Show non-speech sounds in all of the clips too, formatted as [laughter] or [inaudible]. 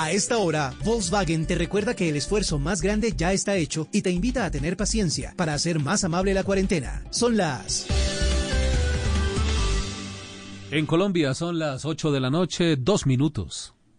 A esta hora, Volkswagen te recuerda que el esfuerzo más grande ya está hecho y te invita a tener paciencia para hacer más amable la cuarentena. Son las... En Colombia son las 8 de la noche, dos minutos.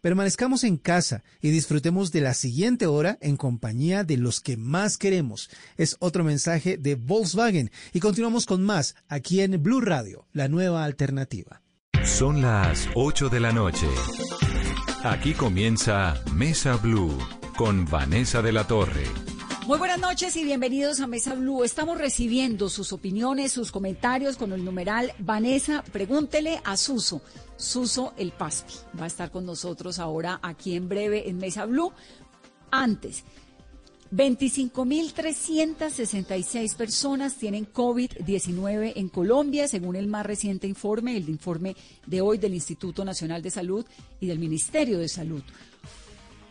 permanezcamos en casa y disfrutemos de la siguiente hora en compañía de los que más queremos. Es otro mensaje de Volkswagen y continuamos con más aquí en Blue Radio, la nueva alternativa. Son las 8 de la noche. Aquí comienza Mesa Blue con Vanessa de la Torre. Muy buenas noches y bienvenidos a Mesa Blue. Estamos recibiendo sus opiniones, sus comentarios con el numeral Vanessa, pregúntele a Suso. Suso el Paspi va a estar con nosotros ahora aquí en breve en Mesa Blue. Antes, 25.366 personas tienen COVID-19 en Colombia, según el más reciente informe, el informe de hoy del Instituto Nacional de Salud y del Ministerio de Salud.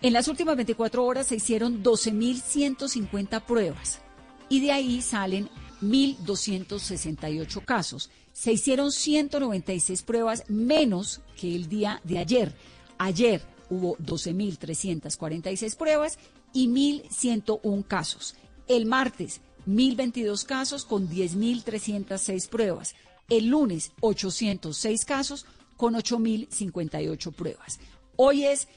En las últimas 24 horas se hicieron 12.150 pruebas y de ahí salen 1.268 casos. Se hicieron 196 pruebas menos que el día de ayer. Ayer hubo 12.346 pruebas y 1.101 casos. El martes, 1.022 casos con 10.306 pruebas. El lunes, 806 casos con 8.058 pruebas. Hoy es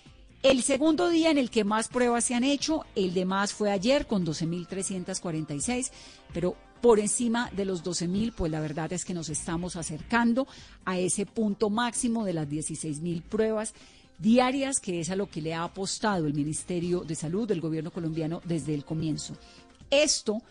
el segundo día en el que más pruebas se han hecho. El de más fue ayer con 12.346, pero por encima de los 12.000, pues la verdad es que nos estamos acercando a ese punto máximo de las 16.000 pruebas diarias, que es a lo que le ha apostado el Ministerio de Salud del gobierno colombiano desde el comienzo. Esto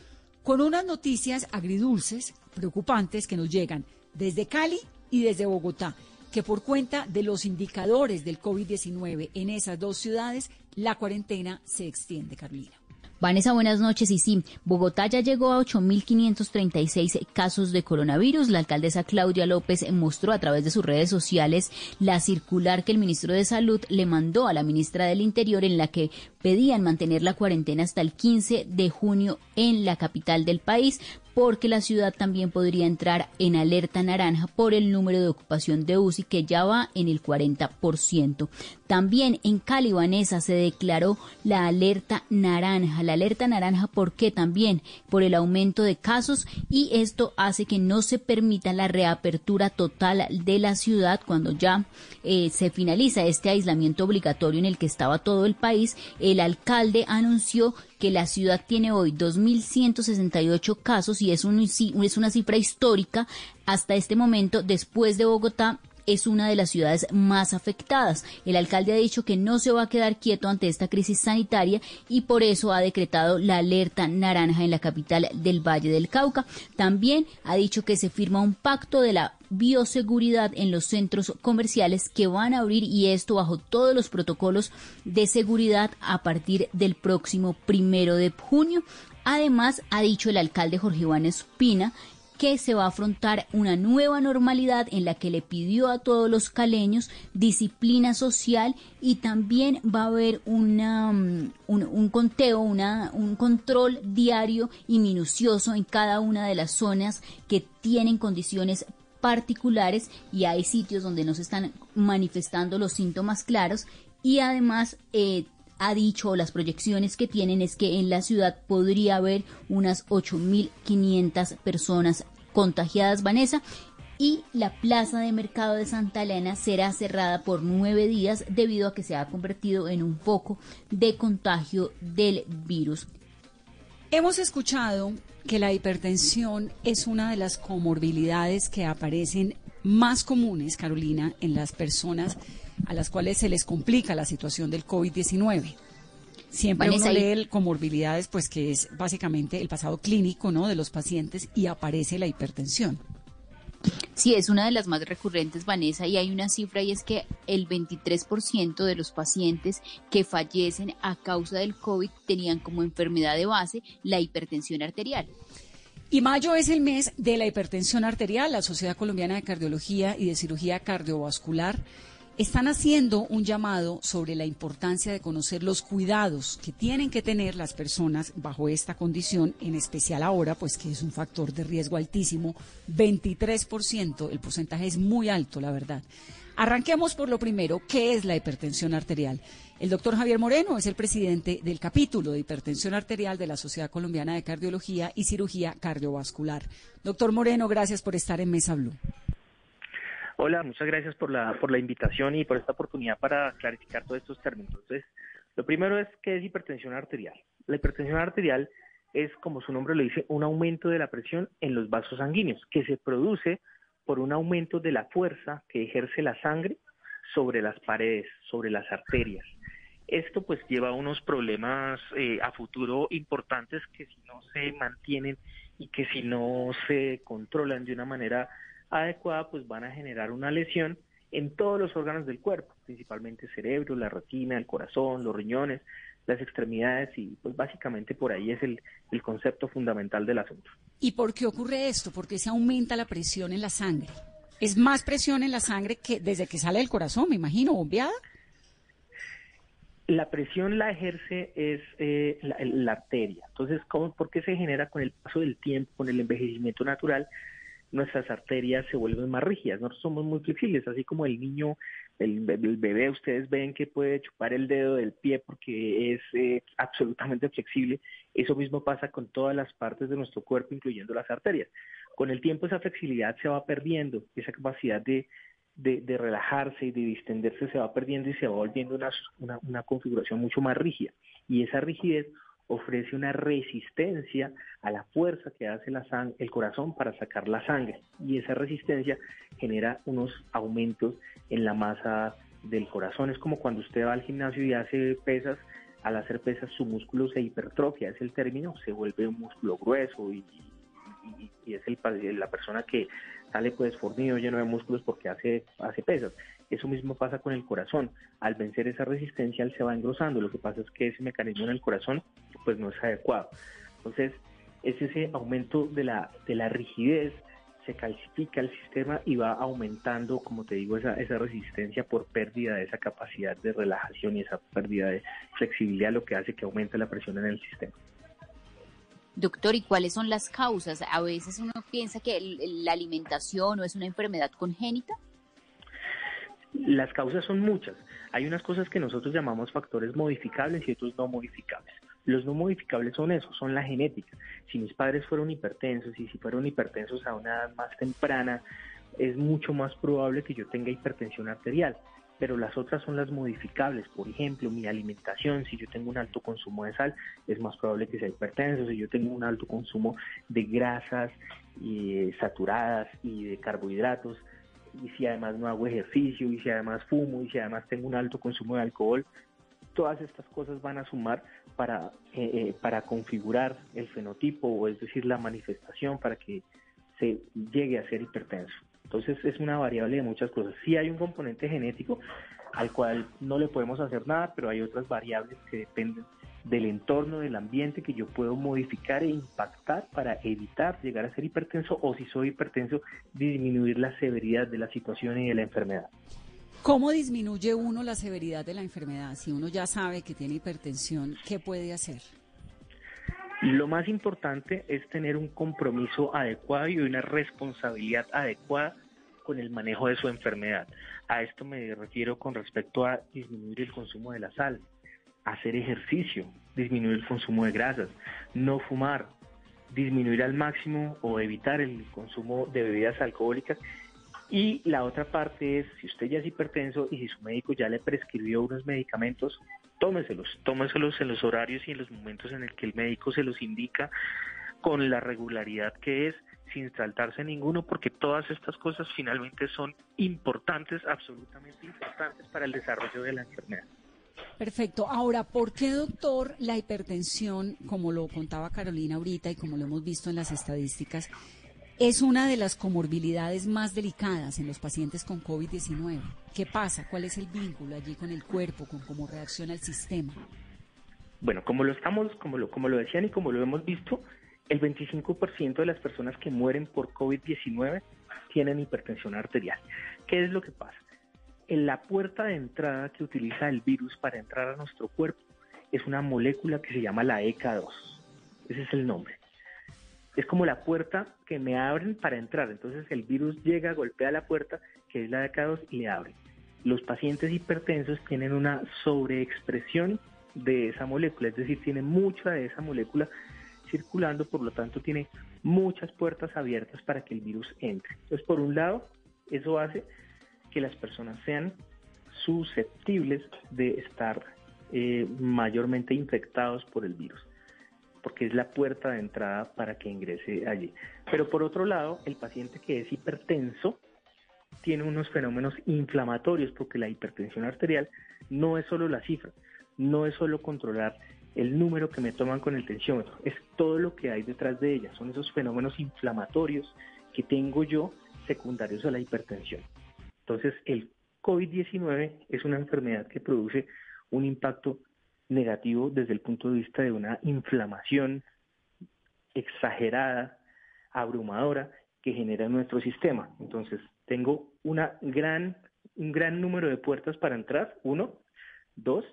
con unas noticias agridulces, preocupantes, que nos llegan desde Cali y desde Bogotá, que por cuenta de los indicadores del COVID-19 en esas dos ciudades, la cuarentena se extiende, Carolina. Vanessa, buenas noches. Y sí, Bogotá ya llegó a 8.536 casos de coronavirus. La alcaldesa Claudia López mostró a través de sus redes sociales la circular que el ministro de Salud le mandó a la ministra del Interior en la que pedían mantener la cuarentena hasta el 15 de junio en la capital del país porque la ciudad también podría entrar en alerta naranja por el número de ocupación de UCI que ya va en el 40%. También en Cali, Vanessa, se declaró la alerta naranja. La alerta naranja, ¿por qué? También por el aumento de casos y esto hace que no se permita la reapertura total de la ciudad cuando ya eh, se finaliza este aislamiento obligatorio en el que estaba todo el país. El alcalde anunció que la ciudad tiene hoy 2.168 casos y es, un, es una cifra histórica hasta este momento después de Bogotá es una de las ciudades más afectadas. El alcalde ha dicho que no se va a quedar quieto ante esta crisis sanitaria y por eso ha decretado la alerta naranja en la capital del Valle del Cauca. También ha dicho que se firma un pacto de la bioseguridad en los centros comerciales que van a abrir y esto bajo todos los protocolos de seguridad a partir del próximo primero de junio. Además, ha dicho el alcalde Jorge Iván Espina que se va a afrontar una nueva normalidad en la que le pidió a todos los caleños disciplina social y también va a haber mm, un, conteo, una, un control diario y minucioso en cada una de las zonas que tienen condiciones particulares y hay sitios donde no se están manifestando los síntomas claros y además eh, ha dicho las proyecciones que tienen es que en la ciudad podría haber unas 8.500 personas contagiadas, Vanessa, y la plaza de mercado de Santa Elena será cerrada por nueve días debido a que se ha convertido en un foco de contagio del virus. Hemos escuchado que la hipertensión es una de las comorbilidades que aparecen más comunes, Carolina, en las personas a las cuales se les complica la situación del COVID-19. Siempre uno lee comorbilidades, pues que es básicamente el pasado clínico, ¿no? De los pacientes y aparece la hipertensión. Sí, es una de las más recurrentes, Vanessa, y hay una cifra y es que el 23% de los pacientes que fallecen a causa del COVID tenían como enfermedad de base la hipertensión arterial. Y mayo es el mes de la hipertensión arterial. La Sociedad Colombiana de Cardiología y de Cirugía Cardiovascular están haciendo un llamado sobre la importancia de conocer los cuidados que tienen que tener las personas bajo esta condición, en especial ahora, pues que es un factor de riesgo altísimo, 23%, el porcentaje es muy alto, la verdad. Arranquemos por lo primero, ¿qué es la hipertensión arterial? El doctor Javier Moreno es el presidente del capítulo de hipertensión arterial de la Sociedad Colombiana de Cardiología y Cirugía Cardiovascular. Doctor Moreno, gracias por estar en Mesa Blue. Hola, muchas gracias por la, por la invitación y por esta oportunidad para clarificar todos estos términos. Entonces, lo primero es qué es hipertensión arterial. La hipertensión arterial es, como su nombre lo dice, un aumento de la presión en los vasos sanguíneos que se produce por un aumento de la fuerza que ejerce la sangre sobre las paredes, sobre las arterias. Esto pues lleva a unos problemas eh, a futuro importantes que si no se mantienen y que si no se controlan de una manera adecuada pues van a generar una lesión en todos los órganos del cuerpo, principalmente el cerebro, la retina, el corazón, los riñones, las extremidades y pues básicamente por ahí es el, el concepto fundamental del asunto. ¿Y por qué ocurre esto? ¿Por qué se aumenta la presión en la sangre? ¿Es más presión en la sangre que desde que sale del corazón, me imagino, bombeada? La presión la ejerce es eh, la, arteria. Entonces, ¿cómo, ¿por qué se genera con el paso del tiempo, con el envejecimiento natural? Nuestras arterias se vuelven más rígidas. Nosotros somos muy flexibles, así como el niño, el, bebé, ustedes ven que puede chupar el dedo del pie porque es eh, absolutamente flexible. Eso mismo pasa con todas las partes de nuestro cuerpo, incluyendo las arterias. Con el tiempo esa flexibilidad se va perdiendo, esa capacidad de, de, relajarse y de distenderse se va perdiendo y se va volviendo una, una, configuración mucho más rígida. Y esa rigidez ofrece una resistencia a la fuerza que hace la el corazón para sacar la sangre. Y esa resistencia genera unos aumentos en la masa del corazón. Es como cuando usted va al gimnasio y hace pesas, al hacer pesas su músculo se hipertrofia, es el término, se vuelve un músculo grueso y, y, es el, la persona que sale pues fornido, lleno de músculos porque hace, hace pesas. Eso mismo pasa con el corazón. Al vencer esa resistencia, él se va engrosando. Lo que pasa es que ese mecanismo en el corazón pues no es adecuado. Entonces, es ese aumento de la, de la rigidez, se calcifica el sistema y va aumentando, como te digo, esa, esa resistencia por pérdida de esa capacidad de relajación y esa pérdida de flexibilidad, lo que hace que aumente la presión en el sistema. Doctor, ¿y cuáles son las causas? A veces uno piensa que la alimentación o es una enfermedad congénita. Las causas son muchas. Hay unas cosas que nosotros llamamos factores modificables y otros no modificables. Los no modificables son eso, son la genética. Si mis padres fueron hipertensos y si fueron hipertensos a una edad más temprana, es mucho más probable que yo tenga hipertensión arterial pero las otras son las modificables. Por ejemplo, mi alimentación, si yo tengo un alto consumo de sal, es más probable que sea hipertenso. Si yo tengo un alto consumo de grasas y, saturadas y de carbohidratos, y si además no hago ejercicio, y si además fumo, y si además tengo un alto consumo de alcohol, todas estas cosas van a sumar para, eh, eh, para configurar el fenotipo, o es decir, la manifestación para que se llegue a ser hipertenso. Entonces es una variable de muchas cosas. Sí hay un componente genético al cual no le podemos hacer nada, pero hay otras variables que dependen del entorno, del ambiente que yo puedo modificar e impactar para evitar llegar a ser hipertenso o si soy hipertenso, disminuir la severidad de la situación y de la enfermedad. ¿Cómo disminuye uno la severidad de la enfermedad? Si uno ya sabe que tiene hipertensión, ¿qué puede hacer? Lo más importante es tener un compromiso adecuado y una responsabilidad adecuada con el manejo de su enfermedad. A esto me refiero con respecto a disminuir el consumo de la sal, hacer ejercicio, disminuir el consumo de grasas, no fumar, disminuir al máximo o evitar el consumo de bebidas alcohólicas. Y la otra parte es, si usted ya es hipertenso y si su médico ya le prescribió unos medicamentos, tómeselos, tómeselos en los horarios y en los momentos en el que el médico se los indica con la regularidad que es, sin saltarse ninguno, porque todas estas cosas finalmente son importantes, absolutamente importantes para el desarrollo de la enfermedad. Perfecto. Ahora, ¿por qué, doctor, la hipertensión, como lo contaba Carolina ahorita y como lo hemos visto en las estadísticas, es una de las comorbilidades más delicadas en los pacientes con COVID-19. ¿Qué pasa? ¿Cuál es el vínculo allí con el cuerpo, con cómo reacciona el sistema? Bueno, como lo estamos, como lo, como lo decían y como lo hemos visto, el 25% de las personas que mueren por COVID-19 tienen hipertensión arterial. ¿Qué es lo que pasa? En la puerta de entrada que utiliza el virus para entrar a nuestro cuerpo es una molécula que se llama la ECA2. Ese es el nombre. Es como la puerta que me abren para entrar. Entonces el virus llega, golpea la puerta, que es la ECA2, y le abre. Los pacientes hipertensos tienen una sobreexpresión de esa molécula, es decir, tiene mucha de esa molécula circulando, por lo tanto tiene muchas puertas abiertas para que el virus entre. Entonces, por un lado, eso hace que las personas sean susceptibles de estar eh, mayormente infectados por el virus, porque es la puerta de entrada para que ingrese allí. Pero por otro lado, el paciente que es hipertenso tiene unos fenómenos inflamatorios, porque la hipertensión arterial no es solo la cifra, no es solo controlar el número que me toman con el tensiómetro, es todo lo que hay detrás de ella, son esos fenómenos inflamatorios que tengo yo secundarios a la hipertensión. Entonces, el COVID-19 es una enfermedad que produce un impacto negativo desde el punto de vista de una inflamación exagerada, abrumadora, que genera nuestro sistema. Entonces, tengo una gran, un gran número de puertas para entrar, uno. Dos,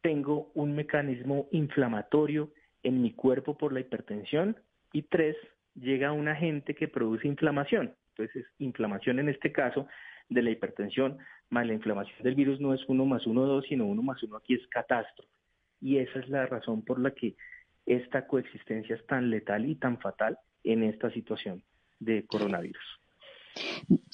tengo un mecanismo inflamatorio en mi cuerpo por la hipertensión. Y tres, llega un agente que produce inflamación. Entonces, inflamación en este caso de la hipertensión más la inflamación del virus no es uno más uno dos, sino uno más uno aquí es catástrofe. Y esa es la razón por la que esta coexistencia es tan letal y tan fatal en esta situación de coronavirus.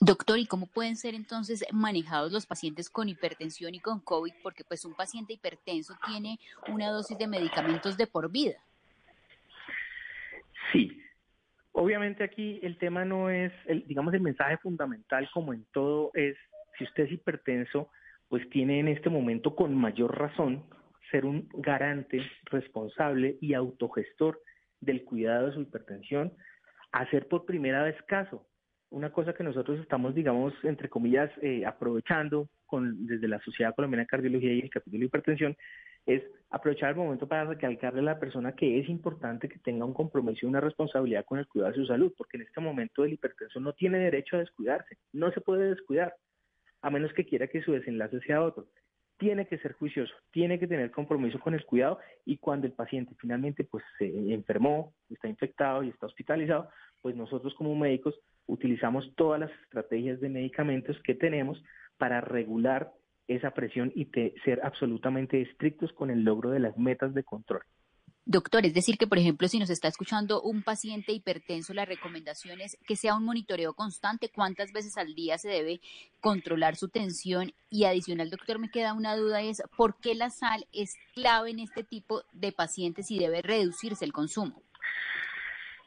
Doctor, ¿y cómo pueden ser entonces manejados los pacientes con hipertensión y con COVID? Porque pues un paciente hipertenso tiene una dosis de medicamentos de por vida. Sí, obviamente aquí el tema no es, el, digamos, el mensaje fundamental como en todo es, si usted es hipertenso, pues tiene en este momento con mayor razón ser un garante responsable y autogestor del cuidado de su hipertensión, hacer por primera vez caso. Una cosa que nosotros estamos, digamos, entre comillas, eh, aprovechando con, desde la Sociedad Colombiana de Cardiología y el capítulo de hipertensión, es aprovechar el momento para recalcarle a la persona que es importante que tenga un compromiso y una responsabilidad con el cuidado de su salud, porque en este momento el hipertenso no tiene derecho a descuidarse, no se puede descuidar, a menos que quiera que su desenlace sea otro. Tiene que ser juicioso, tiene que tener compromiso con el cuidado y cuando el paciente finalmente pues se enfermó, está infectado y está hospitalizado, pues nosotros como médicos utilizamos todas las estrategias de medicamentos que tenemos para regular esa presión y ser absolutamente estrictos con el logro de las metas de control. Doctor, es decir, que por ejemplo, si nos está escuchando un paciente hipertenso, la recomendación es que sea un monitoreo constante, cuántas veces al día se debe controlar su tensión. Y adicional, doctor, me queda una duda, es por qué la sal es clave en este tipo de pacientes y debe reducirse el consumo.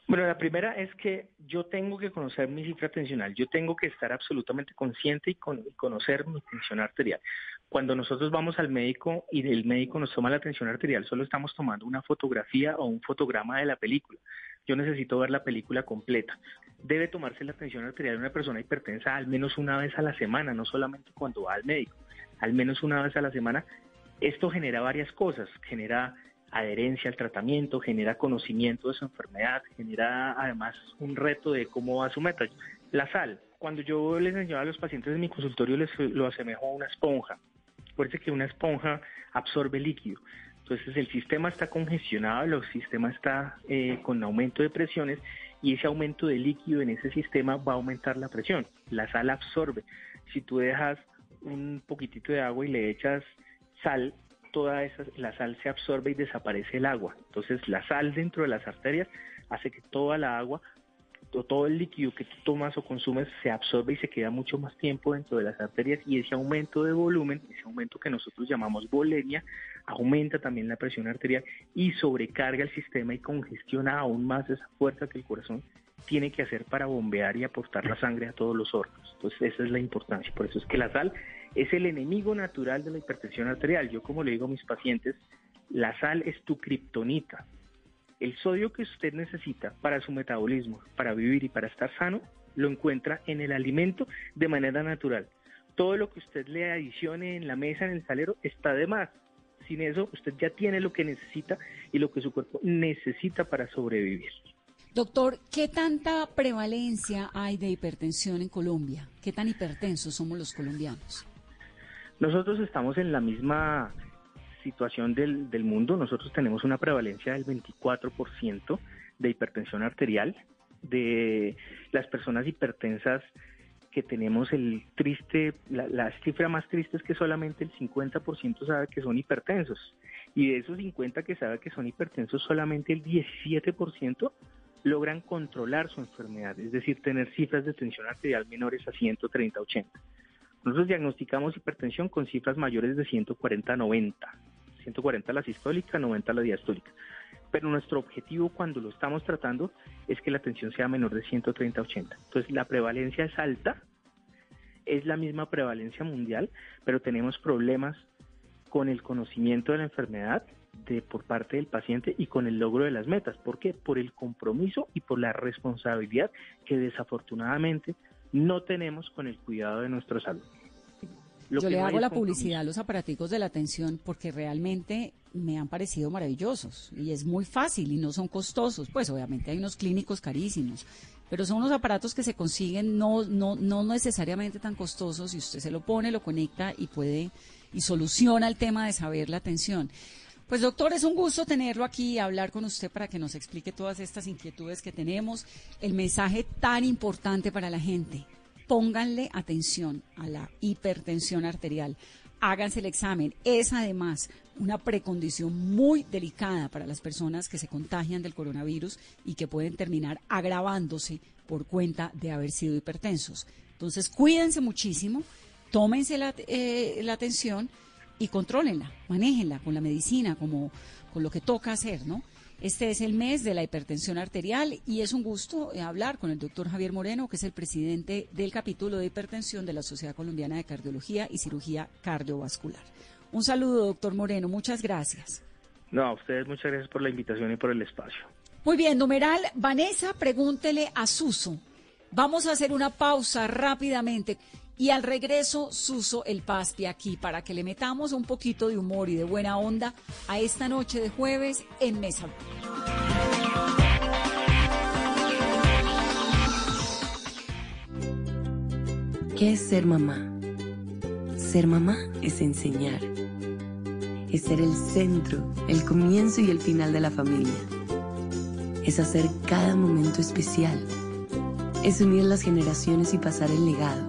Bueno, la primera es que yo tengo que conocer mi cifra tensional, yo tengo que estar absolutamente consciente y, conocer mi tensión arterial. Cuando nosotros vamos al médico y el médico nos toma la tensión arterial, solo estamos tomando una fotografía o un fotograma de la película. Yo necesito ver la película completa. Debe tomarse la tensión arterial de una persona hipertensa al menos una vez a la semana, no solamente cuando va al médico, al menos una vez a la semana. Esto genera varias cosas, genera adherencia al tratamiento, genera conocimiento de su enfermedad, genera además un reto de cómo va su meta. La sal, cuando yo les enseño a los pacientes de mi consultorio, les lo asemejo a una esponja. Acuérdense que una esponja absorbe líquido. Entonces el sistema está congestionado, el sistema está eh, con aumento de presiones y ese aumento de líquido en ese sistema va a aumentar la presión. La sal absorbe. Si tú dejas un poquitito de agua y le echas sal, toda esa, la sal se absorbe y desaparece el agua. Entonces la sal dentro de las arterias hace que toda la agua o todo el líquido que tú tomas o consumes se absorbe y se queda mucho más tiempo dentro de las arterias y ese aumento de volumen, ese aumento que nosotros llamamos volemia, aumenta también la presión arterial y sobrecarga el sistema y congestiona aún más esa fuerza que el corazón tiene que hacer para bombear y aportar la sangre a todos los órganos. Entonces esa es la importancia. Por eso es que la sal es el enemigo natural de la hipertensión arterial. Yo como le digo a mis pacientes, la sal es tu kriptonita. El sodio que usted necesita para su metabolismo, para vivir y para estar sano, lo encuentra en el alimento de manera natural. Todo lo que usted le adicione en la mesa, en el salero, está de más. Sin eso, usted ya tiene lo que necesita y lo que su cuerpo necesita para sobrevivir. Doctor, ¿qué tanta prevalencia hay de hipertensión en Colombia? ¿Qué tan hipertensos somos los colombianos? Nosotros estamos en la misma situación del, del mundo. Nosotros tenemos una prevalencia del 24% de hipertensión arterial. De las personas hipertensas que tenemos el triste, la, la, cifra más triste es que solamente el 50% sabe que son hipertensos. Y de esos 50 que sabe que son hipertensos, solamente el 17% logran controlar su enfermedad, es decir, tener cifras de tensión arterial menores a 130-80. Nosotros diagnosticamos hipertensión con cifras mayores de 140-90. 140 la sistólica, 90 la diastólica pero nuestro objetivo cuando lo estamos tratando es que la tensión sea menor de 130-80. Entonces la prevalencia es alta, es la misma prevalencia mundial, pero tenemos problemas con el conocimiento de la enfermedad de, por parte del paciente y con el logro de las metas. ¿Por qué? Por el compromiso y por la responsabilidad que desafortunadamente no tenemos con el cuidado de nuestra salud. Yo le hago la publicidad a los aparaticos de la atención porque realmente me han parecido maravillosos y es muy fácil y no son costosos. Pues obviamente hay unos clínicos carísimos, pero son unos aparatos que se consiguen no, no, no necesariamente tan costosos y usted se lo pone, lo conecta y puede y soluciona el tema de saber la atención. Pues doctor, es un gusto tenerlo aquí y hablar con usted para que nos explique todas estas inquietudes que tenemos, el mensaje tan importante para la gente pónganle atención a la hipertensión arterial. Háganse el examen. Es además una precondición muy delicada para las personas que se contagian del coronavirus y que pueden terminar agravándose por cuenta de haber sido hipertensos. Entonces, cuídense muchísimo, tómense la, eh, la atención y contrólenla, manéjenla con la medicina, como con lo que toca hacer, ¿no? Este es el mes de la hipertensión arterial y es un gusto eh, hablar con el doctor Javier Moreno, que es el presidente del capítulo de hipertensión de la Sociedad Colombiana de Cardiología y Cirugía Cardiovascular. Un saludo, doctor Moreno. Muchas gracias. No, a ustedes muchas gracias por la invitación y por el espacio. Muy bien, numeral, Vanessa, pregúntele a Suso. Vamos a hacer una pausa rápidamente. Y al regreso, Suso el Paspi aquí para que le metamos un poquito de humor y de buena onda a esta noche de jueves en Mesa. ¿Qué es ser mamá? Ser mamá es enseñar. Es ser el centro, el comienzo y el final de la familia. Es hacer cada momento especial. Es unir las generaciones y pasar el legado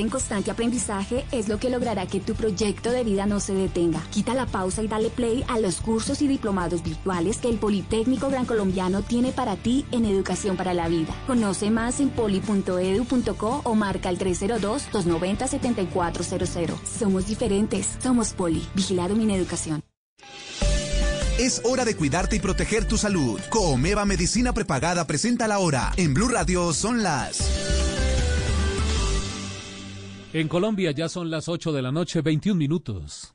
En constante aprendizaje es lo que logrará que tu proyecto de vida no se detenga. Quita la pausa y dale play a los cursos y diplomados virtuales que el Politécnico Gran Colombiano tiene para ti en Educación para la Vida. Conoce más en poli.edu.co o marca el 302-290-7400. Somos diferentes, somos Poli. Vigilado Mineducación. Es hora de cuidarte y proteger tu salud. Comeva Medicina Prepagada presenta la hora. En Blue Radio son las... En Colombia ya son las 8 de la noche, 21 minutos.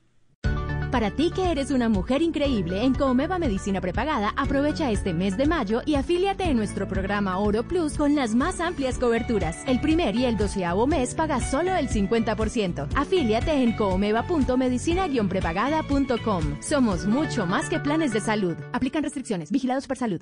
Para ti que eres una mujer increíble, en Comeva Medicina Prepagada, aprovecha este mes de mayo y afíliate en nuestro programa Oro Plus con las más amplias coberturas. El primer y el doceavo mes paga solo el 50%. Afíliate en comeva.medicina-prepagada.com. Somos mucho más que planes de salud. Aplican restricciones. Vigilados por salud.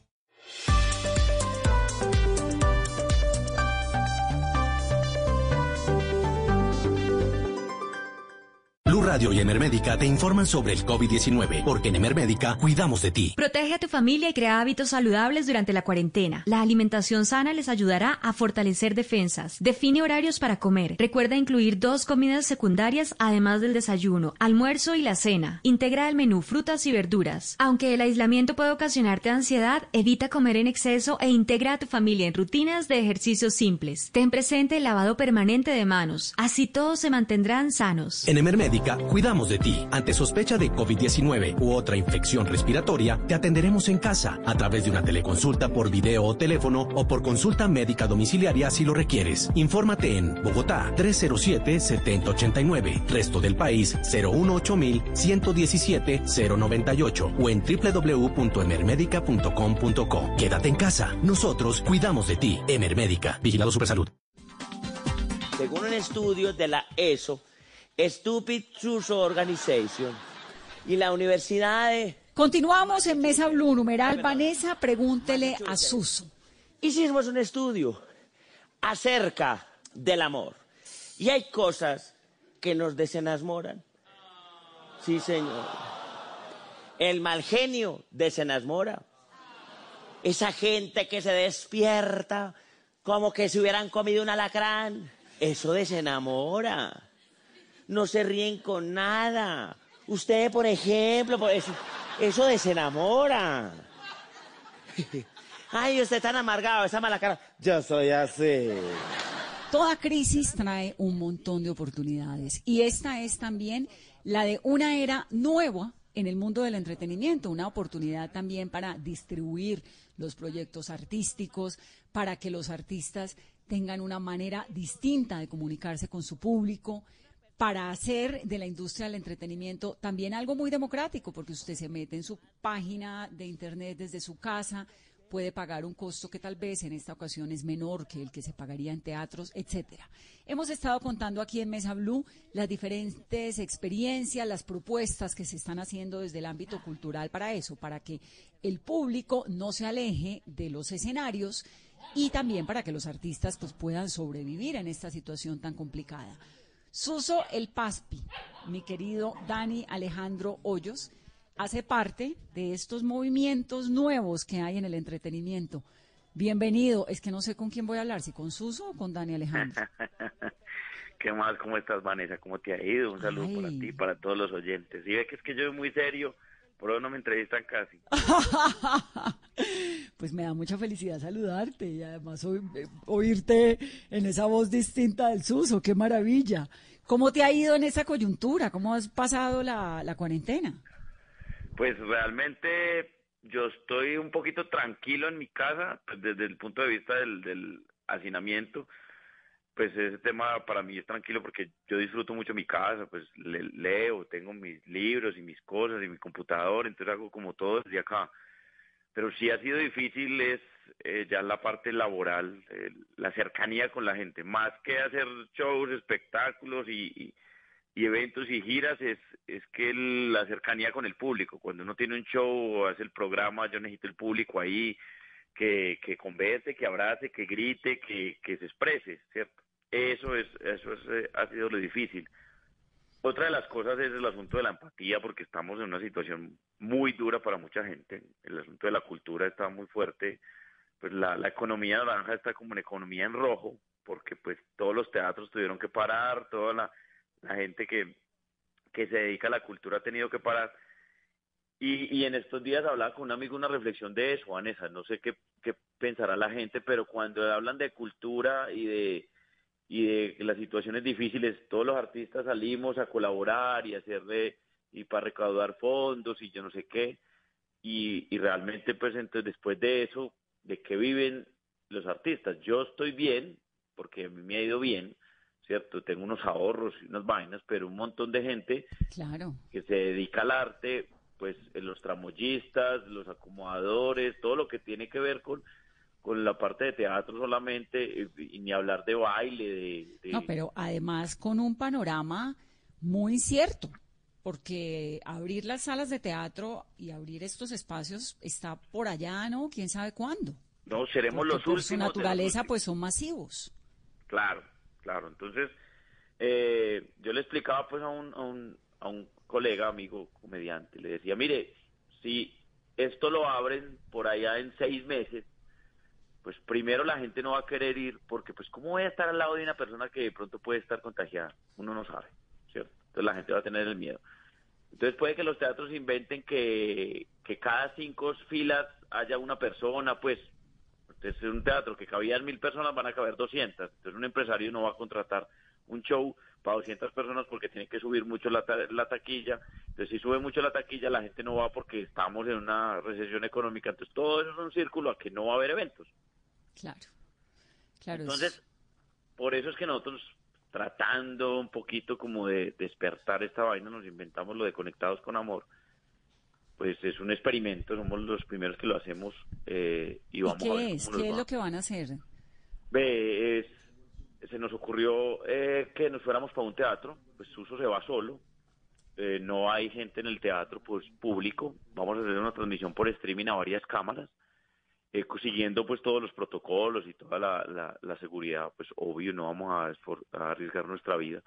Radio y Emermédica te informan sobre el COVID-19, porque en Emermédica cuidamos de ti. Protege a tu familia y crea hábitos saludables durante la cuarentena. La alimentación sana les ayudará a fortalecer defensas. Define horarios para comer. Recuerda incluir dos comidas secundarias además del desayuno, almuerzo y la cena. Integra el menú frutas y verduras. Aunque el aislamiento puede ocasionarte ansiedad, evita comer en exceso e integra a tu familia en rutinas de ejercicios simples. Ten presente el lavado permanente de manos. Así todos se mantendrán sanos. En Emermédica cuidamos de ti. Ante sospecha de COVID-19 u otra infección respiratoria, te atenderemos en casa a través de una teleconsulta por video o teléfono o por consulta médica domiciliaria si lo requieres. Infórmate en Bogotá 307-7089, resto del país 018-117-098 o en www.emermedica.com.co. Quédate en casa. Nosotros cuidamos de ti. Emermédica. Vigilado Supersalud. Según un estudio de la ESO, Stupid Social Organization, y la Universidad de... Continuamos en Mesa Blue, numeral Vanessa, pregúntele a Suso. Hicimos un estudio acerca del amor. Y hay cosas que nos desenasmoran. Sí, señor. El mal genio desenasmora. Esa gente que se despierta como que si hubieran comido un alacrán. Eso desenamora. No se ríen con nada. Usted, por ejemplo, eso desenamora. Ay, usted tan amargado, esa mala cara. Yo soy así. Toda crisis trae un montón de oportunidades y esta es también la de una era nueva en el mundo del entretenimiento, una oportunidad también para distribuir los proyectos artísticos, para que los artistas tengan una manera distinta de comunicarse con su público, para hacer de la industria del entretenimiento también algo muy democrático, porque usted se mete en su página de internet desde su casa, puede pagar un costo que tal vez en esta ocasión es menor que el que se pagaría en teatros, etcétera. Hemos estado contando aquí en Mesa Blue las diferentes experiencias, las propuestas que se están haciendo desde el ámbito cultural para eso, para que el público no se aleje de los escenarios y también para que los artistas pues puedan sobrevivir en esta situación tan complicada. Suso El Paspi, mi querido Dani Alejandro Hoyos, hace parte de estos movimientos nuevos que hay en el entretenimiento. Bienvenido. Es que no sé con quién voy a hablar, si con Suso o con Dani Alejandro. [laughs] ¿Qué más? ¿Cómo estás, Vanessa? ¿Cómo te ha ido? Un saludo para ti, para todos los oyentes. Y ve que es que yo soy muy serio, por eso no me entrevistan casi. [laughs] pues me da mucha felicidad saludarte y además eh, oírte en esa voz distinta del Suso. ¡Qué maravilla! ¿Cómo te ha ido en esa coyuntura? ¿Cómo has pasado la, la cuarentena? Pues realmente yo estoy un poquito tranquilo en mi casa, pues, desde el punto de vista del, del hacinamiento pues ese tema para mí es tranquilo porque yo disfruto mucho mi casa, pues leo, tengo mis libros y mis cosas y mi computador, entonces hago como todo desde acá. Pero sí ha sido difícil es eh, ya la parte laboral, la cercanía con la gente, más que hacer shows, espectáculos y, y, eventos y giras, es, es que la cercanía con el público. Cuando uno tiene un show o hace el programa, yo necesito el público ahí, que, que converse, que abrace, que grite, que, que se exprese, ¿cierto? Eso es, eso es, eh, ha sido lo difícil. Otra de las cosas es el asunto de la empatía, porque estamos en una situación muy dura para mucha gente. El asunto de la cultura está muy fuerte. Pues la, la economía naranja está como una economía en rojo, porque pues todos los teatros tuvieron que parar, toda la, la gente que, que se dedica a la cultura ha tenido que parar. Y, y en estos días hablaba con un amigo una reflexión de eso, Vanessa, no sé qué, qué pensará la gente, pero cuando hablan de cultura y de y de las situaciones difíciles, todos los artistas salimos a colaborar y hacerle y para recaudar fondos y yo no sé qué. Y, y realmente, pues entonces después de eso, ¿de qué viven los artistas? Yo estoy bien, porque a mí me ha ido bien, ¿cierto? Tengo unos ahorros y unas vainas, pero un montón de gente claro. que se dedica al arte, pues los tramoyistas, los acomodadores, todo lo que tiene que ver con con la parte de teatro solamente y ni hablar de baile, de, No, pero además con un panorama muy incierto, porque abrir las salas de teatro y abrir estos espacios está por allá, ¿no? ¿Quién sabe cuándo? No, seremos los por últimos. su naturaleza, pues son masivos. Claro, claro. Entonces, eh, yo le explicaba pues a un, a un, a un colega, amigo, comediante, le decía, mire, si esto lo abren por allá en seis meses, pues primero la gente no va a querer ir porque pues cómo voy a estar al lado de una persona que de pronto puede estar contagiada, uno no sabe, ¿cierto? Entonces la gente va a tener el miedo. Entonces puede que los teatros inventen que, que cada cinco filas haya una persona, pues entonces un teatro que cabían mil personas van a caber 200, entonces un empresario no va a contratar un show para 200 personas porque tiene que subir mucho la, la taquilla. Entonces, si sube mucho la taquilla, la gente no va porque estamos en una recesión económica. Entonces, todo eso es un círculo a que no va a haber eventos. Claro. claro Entonces, por eso es que nosotros, tratando un poquito como de despertar esta vaina, nos inventamos lo de Conectados con Amor. Pues es un experimento, somos los primeros que lo hacemos eh, y vamos qué a ver es? cómo nos ¿Qué es lo que van a hacer? Ve, es- se nos ocurrió eh, que nos fuéramos para un teatro, pues Suso se va solo, eh, no hay gente en el teatro pues público, vamos a hacer una transmisión por streaming a varias cámaras, eh, siguiendo pues todos los protocolos y toda la, la- seguridad, pues obvio no vamos a, a arriesgar nuestra vida.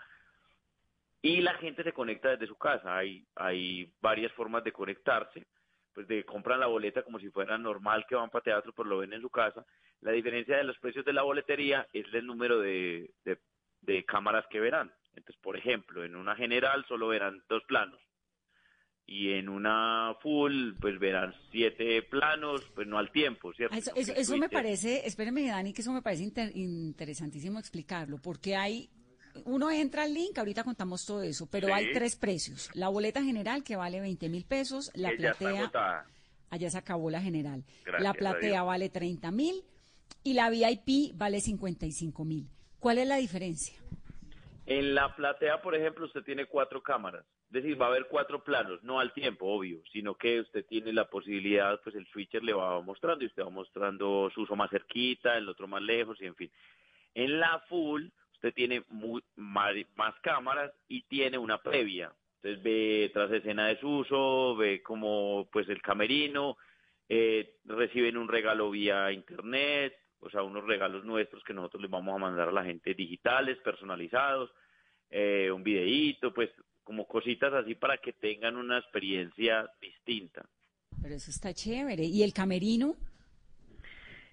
Y la gente se conecta desde su casa, hay, hay varias formas de conectarse, pues de compran la boleta como si fuera normal que van para teatro, pero lo ven en su casa. La diferencia de los precios de la boletería es el número de, de, de cámaras que verán. Entonces, por ejemplo, en una general solo verán dos planos. Y en una full, pues verán siete planos, pues no al tiempo, ¿cierto? Eso, me parece, espéreme Dani, que eso me parece inter- interesantísimo explicarlo, porque hay, uno entra al link, ahorita contamos todo eso, pero Sí. hay tres precios. La boleta general que vale 20 mil pesos, la está platea, allá se acabó la general, Gracias la platea vale 30 mil y la VIP vale 55 mil. ¿Cuál es la diferencia? En la platea, por ejemplo, usted tiene cuatro cámaras. Es decir, va a haber cuatro planos, no al tiempo, obvio, sino que usted tiene la posibilidad, pues el switcher le va mostrando y usted va mostrando su uso más cerquita, el otro más lejos y en fin. En la full, usted tiene mu- más, más cámaras y tiene una previa. Entonces ve tras escena de su uso, ve como pues el camerino, eh, reciben un regalo vía internet, o sea, unos regalos nuestros que nosotros les vamos a mandar a la gente digitales, personalizados, eh, un videíto, pues como cositas así para que tengan una experiencia distinta. Pero eso está chévere. ¿Y el camerino?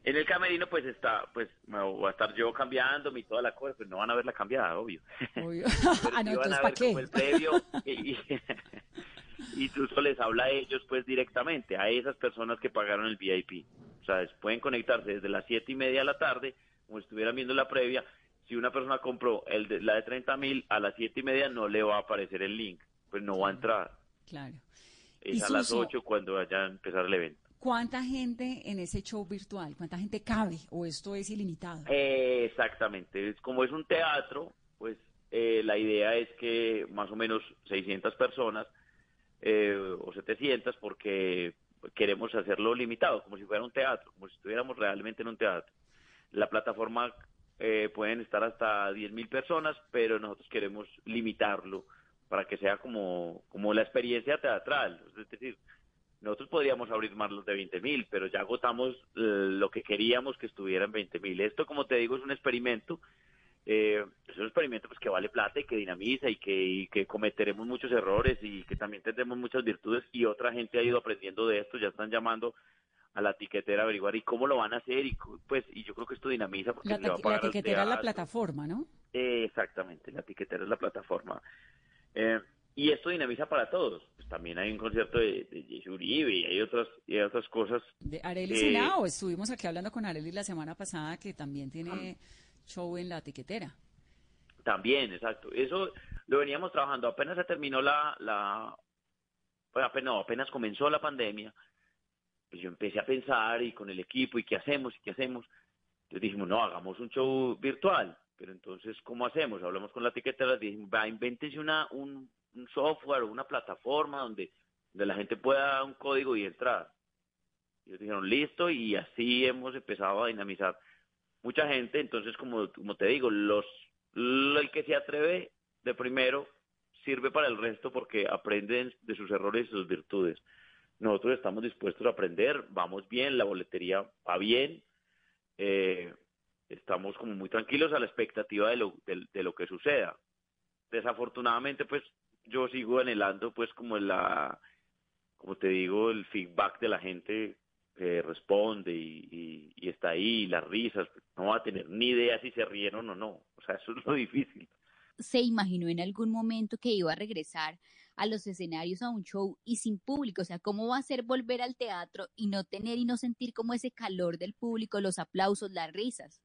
En el camerino pues está, pues me voy a estar yo cambiándome y toda la cosa, pues no van a ver la cambiada, obvio. Obvio. [laughs] [laughs] Ah, no, entonces, a ¿para qué? como el previo y, y, [laughs] y Suso les habla a ellos pues directamente, a esas personas que pagaron el VIP. O sea, pueden conectarse desde las siete y media de la tarde, como estuvieran viendo la previa. Si una persona compró el de, la de 30 mil, a las siete y media no le va a aparecer el link, pues no va a entrar. Claro. Es Y a las Suso- 8 cuando vaya a empezar el evento. ¿Cuánta gente en ese show virtual? ¿Cuánta gente cabe? ¿O esto es ilimitado? Eh, exactamente. Como es un teatro, pues eh, la idea es que más o menos 600 personas eh, o 700 porque queremos hacerlo limitado, como si fuera un teatro, como si estuviéramos realmente en un teatro. La plataforma eh, pueden estar hasta 10.000 personas, pero nosotros queremos limitarlo para que sea como, como la experiencia teatral. Es decir, nosotros podríamos abrir más los de 20.000, pero ya agotamos eh, lo que queríamos que estuviera en 20.000. Esto, como te digo, es un experimento. Eh, es un experimento pues que vale plata y que dinamiza y que, y que cometeremos muchos errores y que también tendremos muchas virtudes y otra gente ha ido aprendiendo de esto, ya están llamando a la tiquetera a averiguar y cómo lo van a hacer y pues y yo creo que esto dinamiza porque La, se le va a la pagar al etiquetera es la plataforma, ¿no? Eh, exactamente, la etiquetera es la plataforma. Eh, y esto dinamiza para todos. Pues también hay un concierto de, de Jesse Uribe y hay otras, y hay otras cosas. De Arely Eh. Estuvimos aquí hablando con Arely la semana pasada que también tiene show en la etiquetera. También, exacto. Eso lo veníamos trabajando. Apenas se terminó la, la bueno, apenas, no, apenas comenzó la pandemia, pues yo empecé a pensar y con el equipo y qué hacemos y qué hacemos. Entonces dijimos, no, hagamos un show virtual. Pero entonces, ¿cómo hacemos? Hablamos con la etiquetera, dijimos, va, invéntense una, un, un software o una plataforma donde, donde la gente pueda dar un código y entrar. Y ellos dijeron, listo, y así hemos empezado a dinamizar mucha gente. Entonces, como, como te digo, los, lo- el que se atreve de primero sirve para el resto porque aprenden de sus errores y sus virtudes. Nosotros estamos dispuestos a aprender, vamos bien, la boletería va bien, eh, estamos como muy tranquilos a la expectativa de lo, de lo que suceda. Desafortunadamente, pues yo sigo anhelando pues como la, como te digo, el feedback de la gente que responde y, y, está ahí, las risas, no va a tener ni idea si se rieron o no, o sea, eso es lo difícil. ¿Se imaginó en algún momento que iba a regresar a los escenarios a un show y sin público? O sea, ¿cómo va a ser volver al teatro y no tener y no sentir como ese calor del público, los aplausos, las risas?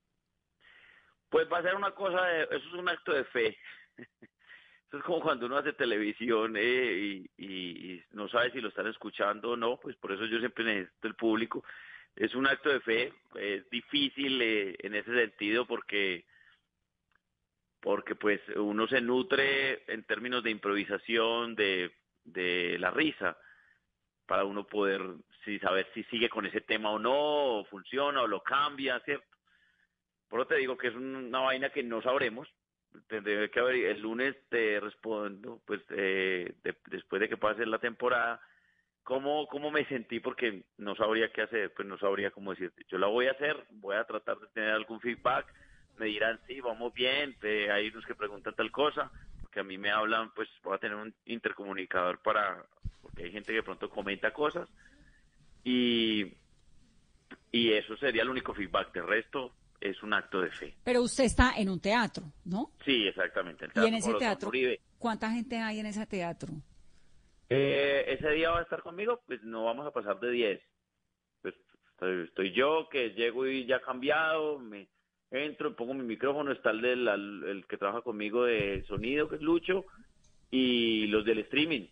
Pues va a ser una cosa, de, eso es un acto de fe. [laughs] Es como cuando uno hace televisión eh, y, no sabe si lo están escuchando o no, pues por eso yo siempre necesito el público. Es un acto de fe, es difícil eh, en ese sentido porque porque pues uno se nutre en términos de improvisación, de, de la risa, para uno poder si saber si sigue con ese tema o no, o funciona o lo cambia, ¿cierto? Por eso te digo que es una vaina que no sabremos, tendré que haber, el lunes te respondo, pues eh, después de que pase la temporada, ¿cómo, cómo me sentí, porque no sabría qué hacer, pues no sabría cómo decirte. Yo la voy a hacer, voy a tratar de tener algún feedback, me dirán, sí, vamos bien, hay unos que preguntan tal cosa, porque a mí me hablan, pues voy a tener un intercomunicador para, porque hay gente que pronto comenta cosas, y, y eso sería el único feedback. De resto, es un acto de fe. Pero usted está en un teatro, ¿no? Sí, exactamente. ¿Y en ese teatro? ¿Cuánta gente hay en ese teatro? Eh, ese día va a estar conmigo, pues no vamos a pasar de 10. Pues estoy, yo que llego y ya cambiado, me entro, pongo mi micrófono, está el, del, el que trabaja conmigo de sonido, que es Lucho, y los del streaming,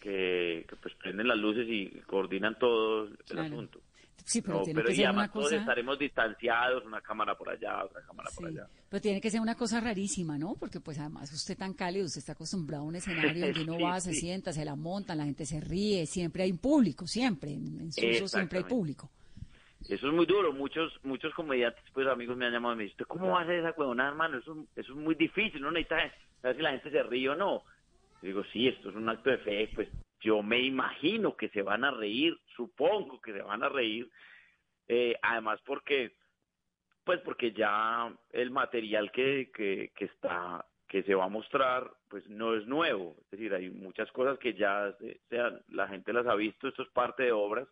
que, pues prenden las luces y coordinan todo el asunto. Sí, pero tiene que ser una cosa... todos estaremos distanciados, una cámara por allá, otra cámara por allá. Pero tiene que ser una cosa rarísima, ¿no? Porque pues además usted tan cálido, usted está acostumbrado a un escenario donde [laughs] uno va, se sienta, se la monta, la gente se ríe, siempre hay un público, siempre, en, su siempre hay público. Eso es muy duro, muchos muchos comediantes, pues amigos me han llamado y me dicen, ¿cómo va a hacer esa huevona, hermano? Eso, eso es muy difícil, no necesita saber si la gente se ríe o no. digo, sí, esto es un acto de fe, pues yo me imagino que se van a reír, supongo que se van a reír, eh, además porque, pues porque ya el material que, que, que está que se va a mostrar, pues no es nuevo, es decir, hay muchas cosas que ya sea, la gente las ha visto, esto es parte de obras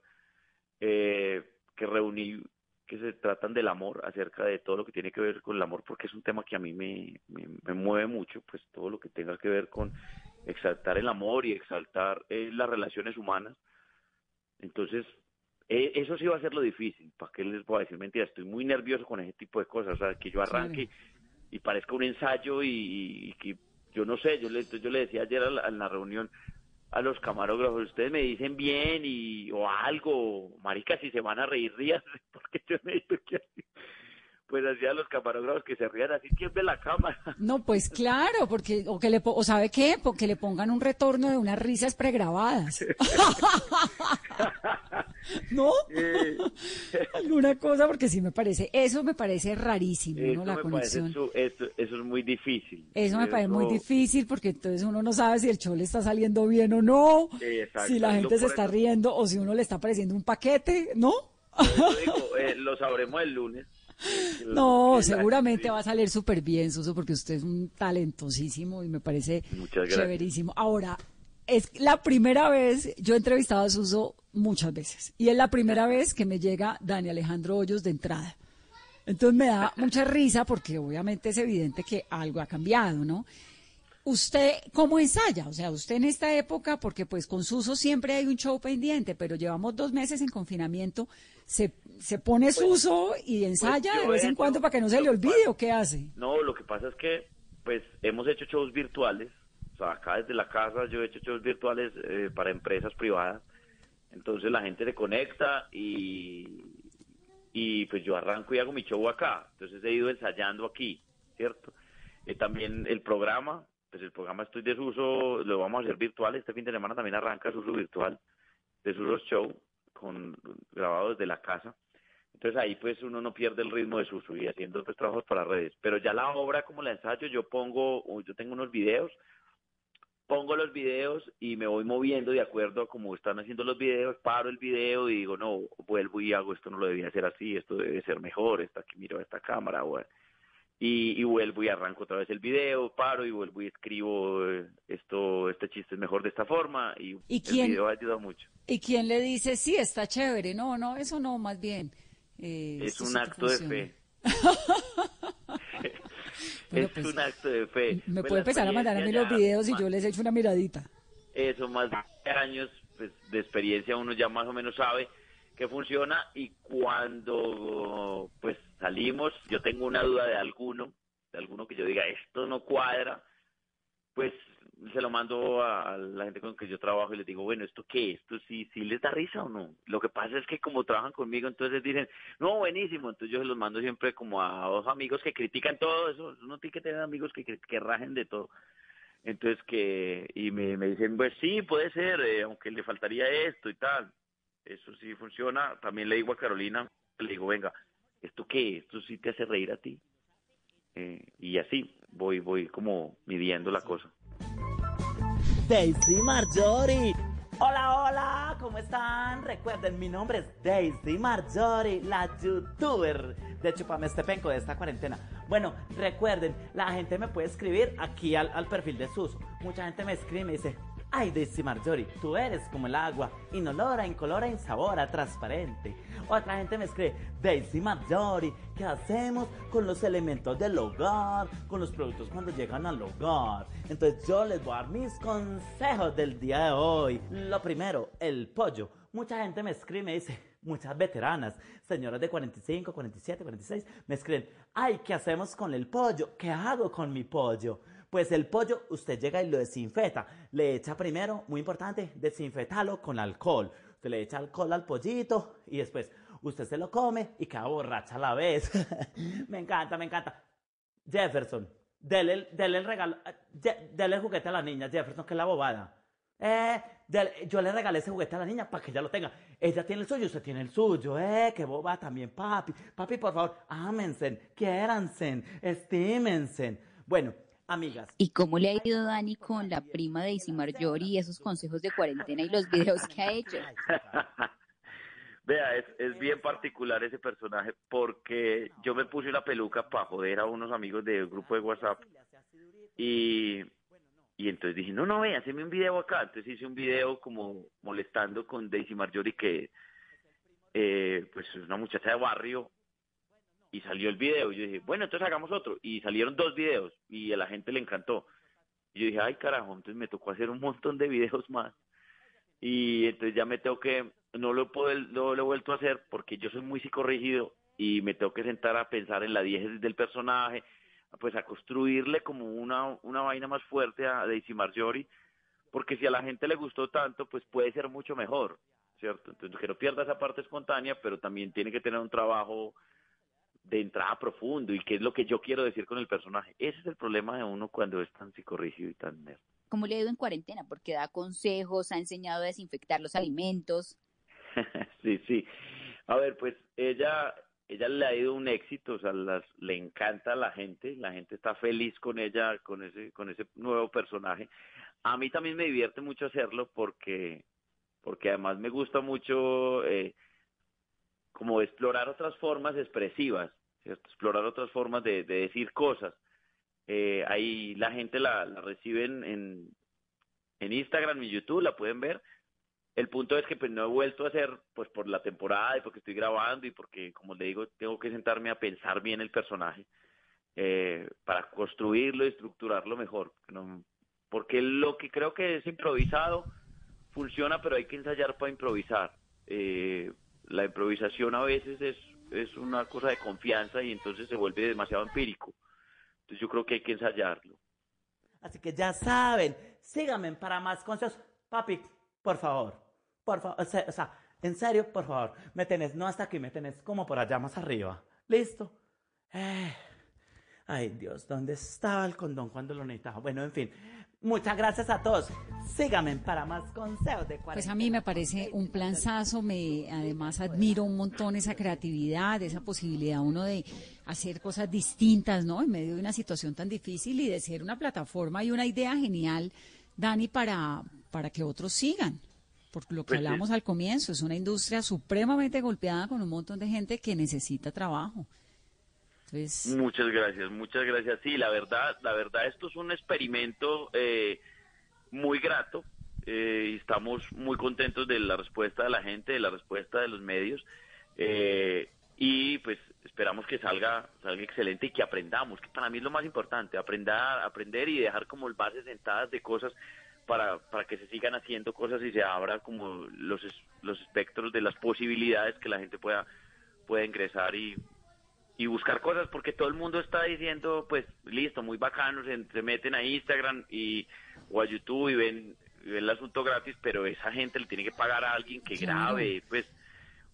eh, que reuní, que se tratan del amor, acerca de todo lo que tiene que ver con el amor, porque es un tema que a mí me, me, mueve mucho, pues todo lo que tenga que ver con exaltar el amor y exaltar eh, las relaciones humanas. Entonces, eh, eso sí va a ser lo difícil, ¿para qué les voy a decir mentira? Estoy muy nervioso con ese tipo de cosas, o sea, que yo arranque y parezca un ensayo y, que yo no sé, yo le, yo le decía ayer en la reunión a los camarógrafos, ustedes me dicen bien y o algo, marica, si se van a reír, [laughs] días, porque yo necesito que pues hacía los camarógrafos que se rían así, ¿quién ve la cámara? [laughs] No, pues claro, porque, o que le, o sabe qué, porque le pongan un retorno de unas risas pregrabadas. [laughs] [laughs] ¿No? Alguna cosa, porque sí me parece, eso me parece rarísimo, ¿no? La conexión. eso, es muy difícil. Eso me parece muy difícil, porque entonces uno no sabe si el show le está saliendo bien o no, si la gente se está riendo o si uno le está pareciendo un paquete, ¿no? Digo, eh, lo sabremos el lunes. [laughs] No, seguramente va a salir súper bien, Suso, porque usted es un talentosísimo y me parece chéverísimo. Ahora, es la primera vez, yo he entrevistado a Suso muchas veces, y es la primera vez que me llega Dani Alejandro Hoyos de entrada. Entonces me da mucha risa porque obviamente es evidente que algo ha cambiado, ¿no? ¿Usted cómo ensaya? O sea, usted en esta época, porque pues con Suso siempre hay un show pendiente, pero llevamos dos meses en confinamiento, ¿se, se pone pues, Suso y pues, ensaya de vez en cuando para que no se le olvide o qué hace? No, lo que pasa es que pues hemos hecho shows virtuales, o sea, acá desde la casa yo he hecho shows virtuales eh, para empresas privadas, entonces la gente se conecta y, y pues yo arranco y hago mi show acá, entonces he ido ensayando aquí, ¿cierto? Eh, también el programa, pues el programa Estoy Desuso lo vamos a hacer virtual. Este fin de semana también arranca su virtual, Desuso Show, con, grabado desde la casa. Entonces ahí pues uno no pierde el ritmo de Suso y haciendo pues trabajos para redes. Pero ya la obra como la ensayo, yo pongo, yo tengo unos videos, pongo los videos y me voy moviendo de acuerdo a cómo están haciendo los videos, paro el video y digo, no, vuelvo y hago esto, no lo debía hacer así, esto debe ser mejor, está aquí miro esta cámara, y, vuelvo y arranco otra vez el video, paro y vuelvo y escribo eh, esto, este chiste es mejor de esta forma y, ¿Y quién, el video ayuda mucho. ¿Y quién le dice, sí, está chévere? No, no, eso no, más bien. Eh, es un acto de fe. [laughs] [laughs] es pues, un acto de fe. Me Pues puede empezar a mandar a mí los videos y yo les echo una miradita. Eso, más de años pues, de experiencia uno ya más o menos sabe que funciona y cuando pues salimos, yo tengo una duda de alguno, de alguno que yo diga esto no cuadra, pues se lo mando a, la gente con que yo trabajo y les digo, bueno, ¿esto qué? ¿Esto sí, sí les da risa o no? Lo que pasa es que como trabajan conmigo, entonces dicen, no, buenísimo, entonces yo se los mando siempre como a dos amigos que critican todo eso, uno tiene que tener amigos que, que, que rajen de todo. Entonces que, y me, me dicen, pues sí, puede ser, eh, aunque le faltaría esto y tal. Eso sí funciona. También le digo a Carolina, le digo, venga, ¿esto qué? ¿Esto sí te hace reír a ti? Eh, y así voy, voy como midiendo la cosa. Daisy Marjorie. Hola, hola, ¿cómo están? Recuerden, mi nombre es Daisy Marjorie, la youtuber de Chupame este penco de esta cuarentena. Bueno, recuerden, la gente me puede escribir aquí al, al perfil de Suso. Mucha gente me escribe y me dice, ay Daisy Marjorie, tú eres como el agua, inolora, incolora, insabora, transparente. Otra gente me escribe, Daisy Marjorie, ¿qué hacemos con los elementos del hogar, con los productos cuando llegan al hogar? Entonces yo les voy a dar mis consejos del día de hoy. Lo primero, el pollo. Mucha gente me escribe y me dice, muchas veteranas, señoras de 45, 47, 46, me escriben, ay, ¿qué hacemos con el pollo? ¿Qué hago con mi pollo? Pues el pollo usted llega y lo desinfeta. Le echa primero, muy importante, desinfetalo con alcohol. Usted le echa alcohol al pollito y después usted se lo come y queda borracha a la vez. [laughs] me encanta, me encanta. Jefferson, dele, dele el regalo, eh, dele el juguete a la niña, Jefferson, que es la bobada. Eh, yo le regalé ese juguete a la niña para que ella lo tenga. Ella tiene el suyo, usted tiene el suyo. Eh, qué boba también, papi. Papi, por favor, ámense, quiéranse, estímense. Bueno, amigas, ¿Y cómo le ha ido Dani con la prima de Daisy Marjorie y esos consejos de cuarentena y los videos que ha hecho? [laughs] Vea, es, es bien particular ese personaje porque yo me puse una peluca para joder a unos amigos del grupo de WhatsApp y, y entonces dije, no, no, ve, haceme un video acá. Entonces hice un video como molestando con Daisy Marjorie que eh, pues es una muchacha de barrio y salió el video. Y yo dije, bueno, entonces hagamos otro. Y salieron dos videos y a la gente le encantó. Y yo dije, ay carajo, entonces me tocó hacer un montón de videos más. Y entonces ya me tengo que, no lo, puedo, no lo he vuelto a hacer porque yo soy muy psicorrígido y me tengo que sentar a pensar en la diégesis del personaje, pues a construirle como una, una vaina más fuerte a Daisy Marjorie, porque si a la gente le gustó tanto, pues puede ser mucho mejor, ¿cierto? Entonces que no pierda esa parte espontánea, pero también tiene que tener un trabajo de entrada profundo y qué es lo que yo quiero decir con el personaje. Ese es el problema de uno cuando es tan psicorrígido y tan nerd. ¿Cómo le ha ido en cuarentena? Porque da consejos, ha enseñado a desinfectar los alimentos. [laughs] sí, sí. A ver, pues ella, ella le ha ido un éxito, o sea, las, le encanta a la gente, la gente está feliz con ella, con ese, con ese nuevo personaje. A mí también me divierte mucho hacerlo porque, porque además me gusta mucho eh, como explorar otras formas expresivas, ¿cierto? Explorar otras formas de, de decir cosas. Eh, ahí la gente la, la recibe en, en, en Instagram y YouTube, la pueden ver. El punto es que pues no he vuelto a hacer pues por la temporada y porque estoy grabando y porque como le digo tengo que sentarme a pensar bien el personaje eh, para construirlo y estructurarlo mejor. No- porque lo que creo que es improvisado funciona pero hay que ensayar para improvisar. Eh, la improvisación a veces es, es una cosa de confianza y entonces se vuelve demasiado empírico. Entonces yo creo que hay que ensayarlo. Así que ya saben, síganme para más consejos. Papi, por favor, por favor, o sea, en serio, por favor, me tenés, no hasta aquí, me tenés como por allá más arriba. ¿Listo? Eh, ay, Dios, ¿dónde estaba el condón cuando lo necesitaba? Bueno, en fin, muchas gracias a todos. Síganme para más consejos de Pues cuarentena. a mí me parece un planzazo, me además admiro un montón esa creatividad, esa posibilidad uno de hacer cosas distintas, ¿no? En medio de una situación tan difícil y de ser una plataforma y una idea genial, Dani, para, para que otros sigan. Por lo que Pues sí. hablamos al comienzo, es una industria supremamente golpeada con un montón de gente que necesita trabajo. Muchas gracias, muchas gracias. Sí, la verdad, la verdad, esto es un experimento eh, muy grato. Eh, estamos muy contentos de la respuesta de la gente, de la respuesta de los medios. Eh, y pues esperamos que salga, salga excelente y que aprendamos, que para mí es lo más importante, aprender, aprender y dejar como bases sentadas de cosas para, para que se sigan haciendo cosas y se abra como los, los espectros de las posibilidades que la gente pueda, pueda ingresar y, y buscar cosas, porque todo el mundo está diciendo, pues listo, muy bacano, se, meten a Instagram y, o a YouTube y ven, ven el asunto gratis, pero esa gente le tiene que pagar a alguien que grabe, pues,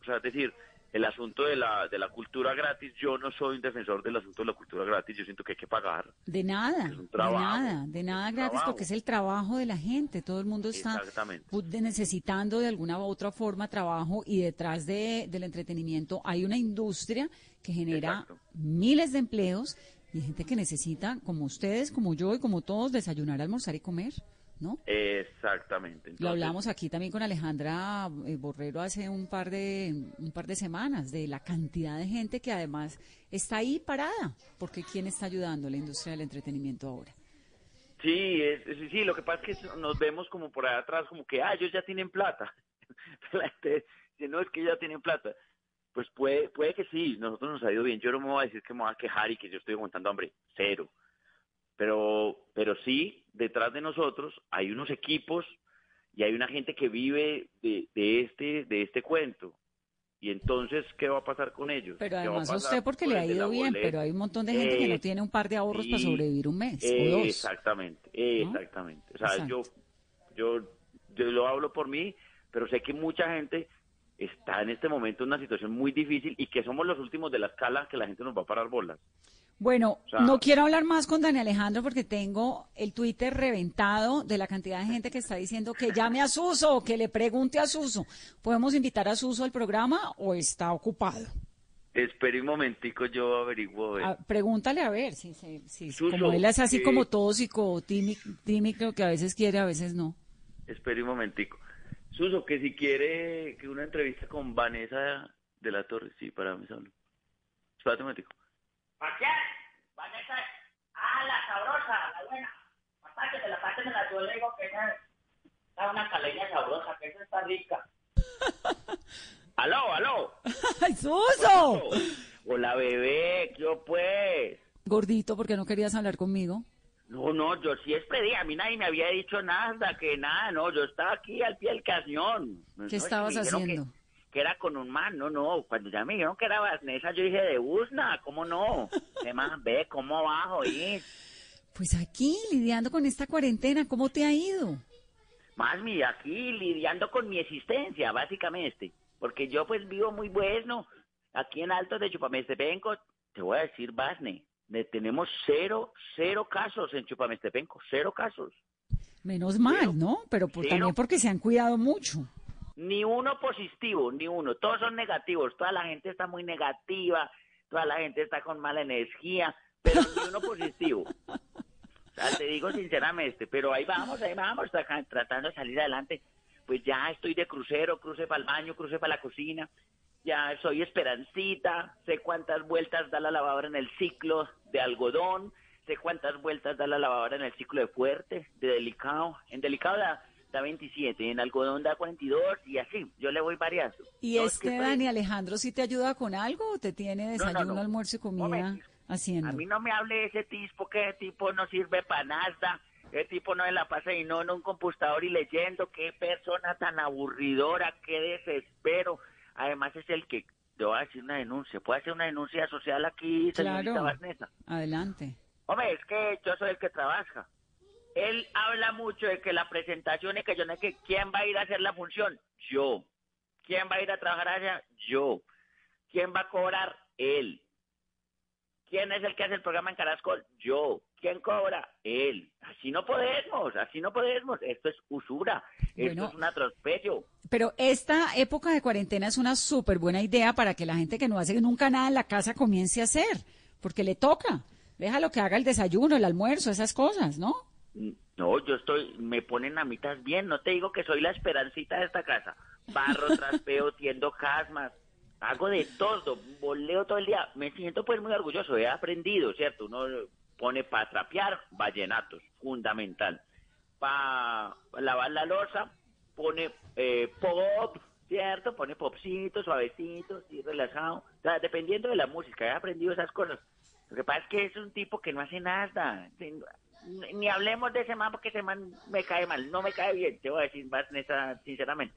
o sea, es decir, el asunto de la, de la cultura gratis, yo no soy un defensor del asunto de la cultura gratis, yo siento que hay que pagar. De nada, de nada, de nada gratis, porque es el trabajo de la gente, todo el mundo está necesitando de alguna u otra forma trabajo y detrás de, del entretenimiento hay una industria que genera miles de empleos y gente que necesita, como ustedes, como yo y como todos, desayunar, almorzar y comer. ¿No? Exactamente. Lo hablamos aquí también con Alejandra eh, Borrero hace un par de un par de semanas de la cantidad de gente que además está ahí parada, porque quién está ayudando a la industria del entretenimiento ahora. Sí, es, sí, lo que pasa es que nos vemos como por ahí atrás como que ah, ellos ya tienen plata. [laughs] la gente no es que ya tienen plata. Pues puede puede que sí, nosotros nos ha ido bien. Yo no me voy a decir que me voy a quejar y que yo estoy aguantando hambre, cero pero, pero sí, detrás de nosotros hay unos equipos y hay una gente que vive de, de este, de este cuento. Y entonces, ¿qué va a pasar con ellos? Pero además usted porque le ha ido bien, pero hay un montón de gente que no tiene un par de ahorros para sobrevivir un mes o dos. Exactamente, exactamente. O sea, yo, yo, yo lo hablo por mí, pero sé que mucha gente está en este momento en una situación muy difícil y que somos los últimos de la escala que la gente nos va a parar bolas. Bueno, no quiero hablar más con Dani Alejandro porque tengo el Twitter reventado de la cantidad de gente que está diciendo que llame a Suso, que le pregunte a Suso. ¿Podemos invitar a Suso al programa o está ocupado? Espera un momentico, yo averiguo. Ah, pregúntale a ver, si, si, como él es así como tóxico, tímido, que a veces quiere, a veces no. Espera un momentico. Suso, que si quiere que una entrevista con Vanessa de la Torre, sí, para mí solo. Espérate un momentico. ¿Para qué? Vanessa, ah, la sabrosa, la buena. de la parte de la yo le digo que esa es una caleña sabrosa, que esa está rica. [laughs] aló, aló. ¡Ay, Suso! Hola, bebé, yo pues. Gordito, ¿por qué no querías hablar conmigo? No, no, yo sí esperé, a mí nadie me había dicho nada, que nada, no, yo estaba aquí al pie del cañón. ¿Qué estabas haciendo? que era con un man, no, no, cuando ya me dijeron que era Vanessa, yo dije, de Usna, ¿cómo no? ¿Qué más? Ve, ¿cómo bajo? Y... Pues aquí, lidiando con esta cuarentena, ¿cómo te ha ido? Más mi, aquí lidiando con mi existencia, básicamente, porque yo pues vivo muy bueno, aquí en Alto de Chupamestepenco, te voy a decir, Basne, tenemos cero, cero casos en Chupamestepenco, cero casos. Menos mal, ¿no? Pero también porque se han cuidado mucho. Ni uno positivo, ni uno. Todos son negativos. Toda la gente está muy negativa, toda la gente está con mala energía, pero ni uno positivo. O sea, te digo sinceramente, pero ahí vamos, ahí vamos, tratando de salir adelante. Pues ya estoy de crucero, cruce para el baño, cruce para la cocina. Ya soy esperancita, sé cuántas vueltas da la lavadora en el ciclo de algodón, sé cuántas vueltas da la lavadora en el ciclo de fuerte, de delicado. En delicado da da 27, en algodón da 42 y así, yo le voy variando. ¿Y este Dani Alejandro si te ayuda con algo o te tiene desayuno, almuerzo y comida haciendo? A mí no me hable de ese tipo, que ese tipo no sirve para nada, ese tipo no es la pasa y no en un computador y leyendo, qué persona tan aburridora, qué desespero. Además es el que, yo voy a decir una denuncia, ¿puede hacer una denuncia social aquí, señorita claro. Adelante. Hombre, es que yo soy el que trabaja él habla mucho de que la presentación es que yo no sé que quién va a ir a hacer la función, yo. ¿Quién va a ir a trabajar allá? Yo. ¿Quién va a cobrar? Él. ¿Quién es el que hace el programa en Carascol? Yo. ¿Quién cobra? Él. Así no podemos, así no podemos. Esto es usura, esto es un atropello. Pero esta época de cuarentena es una súper buena idea para que la gente que no hace nunca nada en la casa comience a hacer, porque le toca. Déjalo que haga el desayuno, el almuerzo, esas cosas, ¿no? No, yo estoy, me ponen a bien, no te digo que soy la esperancita de esta casa. Barro, traspeo, [laughs] tiendo casmas. hago de todo, voleo todo el día. Me siento pues muy orgulloso, he aprendido, ¿cierto? Uno pone para trapear vallenatos, fundamental. Para lavar la losa, pone eh, pop, ¿cierto? Pone popcito, suavecito, y relajado. O sea, dependiendo de la música, he aprendido esas cosas. Lo que pasa es que es un tipo que no hace nada. Ni, hablemos de ese man porque ese man me cae mal, no me cae bien, te voy a decir más neta, sinceramente.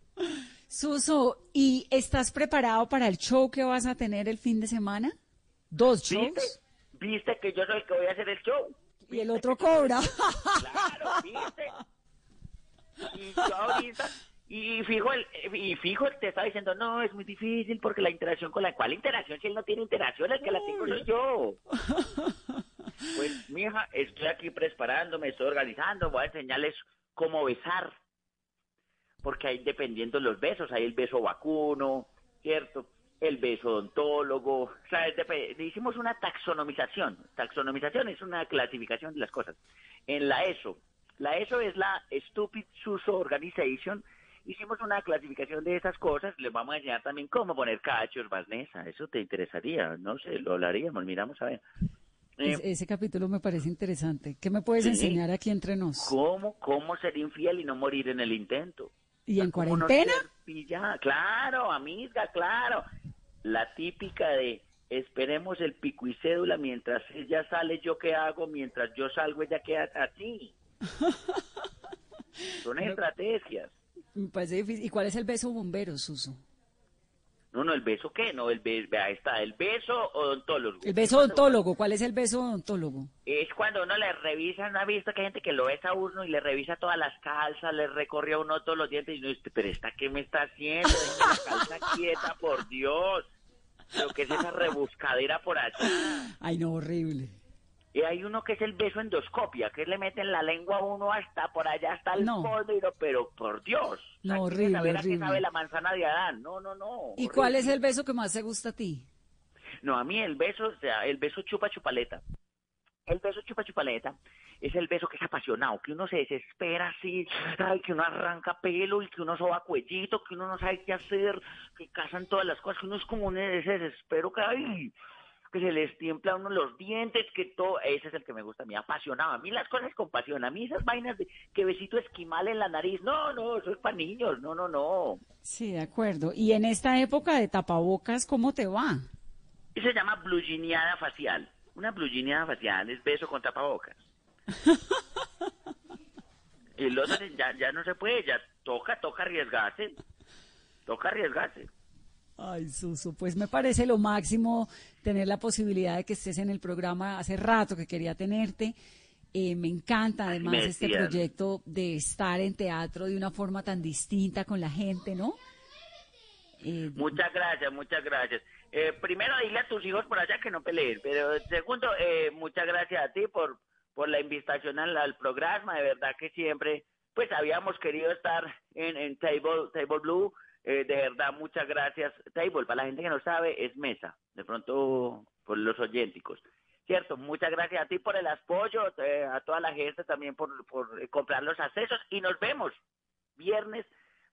Suso, ¿y estás preparado para el show que vas a tener el fin de semana? ¿Dos shows? ¿Viste? ¿Viste que yo soy el que voy a hacer el show? Y el otro cobra. Claro, ¿viste? [laughs] Y yo ahorita, y fijo, el, y fijo, te está diciendo, no, es muy difícil porque la interacción con la... ¿Cuál interacción si él no tiene interacción? El que la tengo soy yo. [laughs] Pues, mija, estoy aquí preparándome, estoy organizando, voy a enseñarles cómo besar. Porque ahí dependiendo los besos, hay el beso vacuno, ¿cierto? El beso odontólogo, o sea, hicimos una taxonomización. Taxonomización es una clasificación de las cosas. En la ESO, la ESO es la Stupid Suso Organization, hicimos una clasificación de esas cosas, les vamos a enseñar también cómo poner cachos, Vanessa, eso te interesaría, no sé, lo hablaríamos, miramos a ver. Eh, Es- ese capítulo me parece interesante. ¿Qué me puedes Sí. enseñar aquí entre nos? ¿Cómo, cómo ser infiel y no morir en el intento? ¿Y en ¿Cómo no cuarentena? pillada? Claro, amiga, claro. La típica de esperemos el pico y cédula mientras ella sale, yo qué hago, mientras yo salgo, ella queda así. [laughs] Son estrategias. Me parece difícil. ¿Y cuál es el beso bombero, Suso? No, no, el beso qué, no, el beso, ahí está, el beso odontólogo. El beso odontólogo. ¿Cuál es el beso odontólogo? Es cuando uno le revisa, ¿no ha visto que hay gente que lo besa a uno y le revisa todas las calzas, le recorre a uno todos los dientes y uno dice, pero esta qué me está haciendo, la [laughs] calza quieta, por Dios. Lo que es esa rebuscadera por allá. Ay, no, horrible. Y hay uno que es el beso endoscopia, que le meten la lengua a uno hasta por allá, hasta el No. fondo, pero por Dios. No, horrible, saber a qué horrible. sabe la manzana de Adán. No, no, no. ¿Y horrible. cuál es el beso que más te gusta a ti? No, a mí el beso, o sea, el beso chupa chupaleta. El beso chupa chupaleta es el beso que es apasionado, que uno se desespera así, ay, que uno arranca pelo y que uno soba cuellito, que uno no sabe qué hacer, que casan todas las cosas, que uno es como un ese desespero que ay, que se les tiembla a uno los dientes, que todo, ese es el que me gusta a mí, apasionado. A mí las cosas con pasión, a mí esas vainas de que besito esquimal en la nariz, no, no, eso es para niños, no, no, no. Sí, de acuerdo. Y en esta época de tapabocas, ¿cómo te va? Y se llama blugineada facial. Una blugineada facial es beso con tapabocas. [laughs] y lo otro ya, ya no se puede, ya toca, toca arriesgarse. Toca arriesgarse. Ay, Suso, pues me parece lo máximo tener la posibilidad de que estés en el programa. Hace rato que quería tenerte. Eh, me encanta además me este proyecto de estar en teatro de una forma tan distinta con la gente, ¿no? Eh, Muchas gracias, muchas gracias. Eh, primero, dile a tus hijos por allá que no peleen. Pero segundo, eh, muchas gracias a ti por, por la invitación al, al programa. De verdad que siempre, pues habíamos querido estar en, en Table, Table Blue. Eh, de verdad, muchas gracias. Table, para la gente que no sabe, es mesa. De pronto, por los oyénticos. Cierto, muchas gracias a ti por el apoyo, eh, a toda la gente también por, por eh, comprar los accesos. Y nos vemos viernes,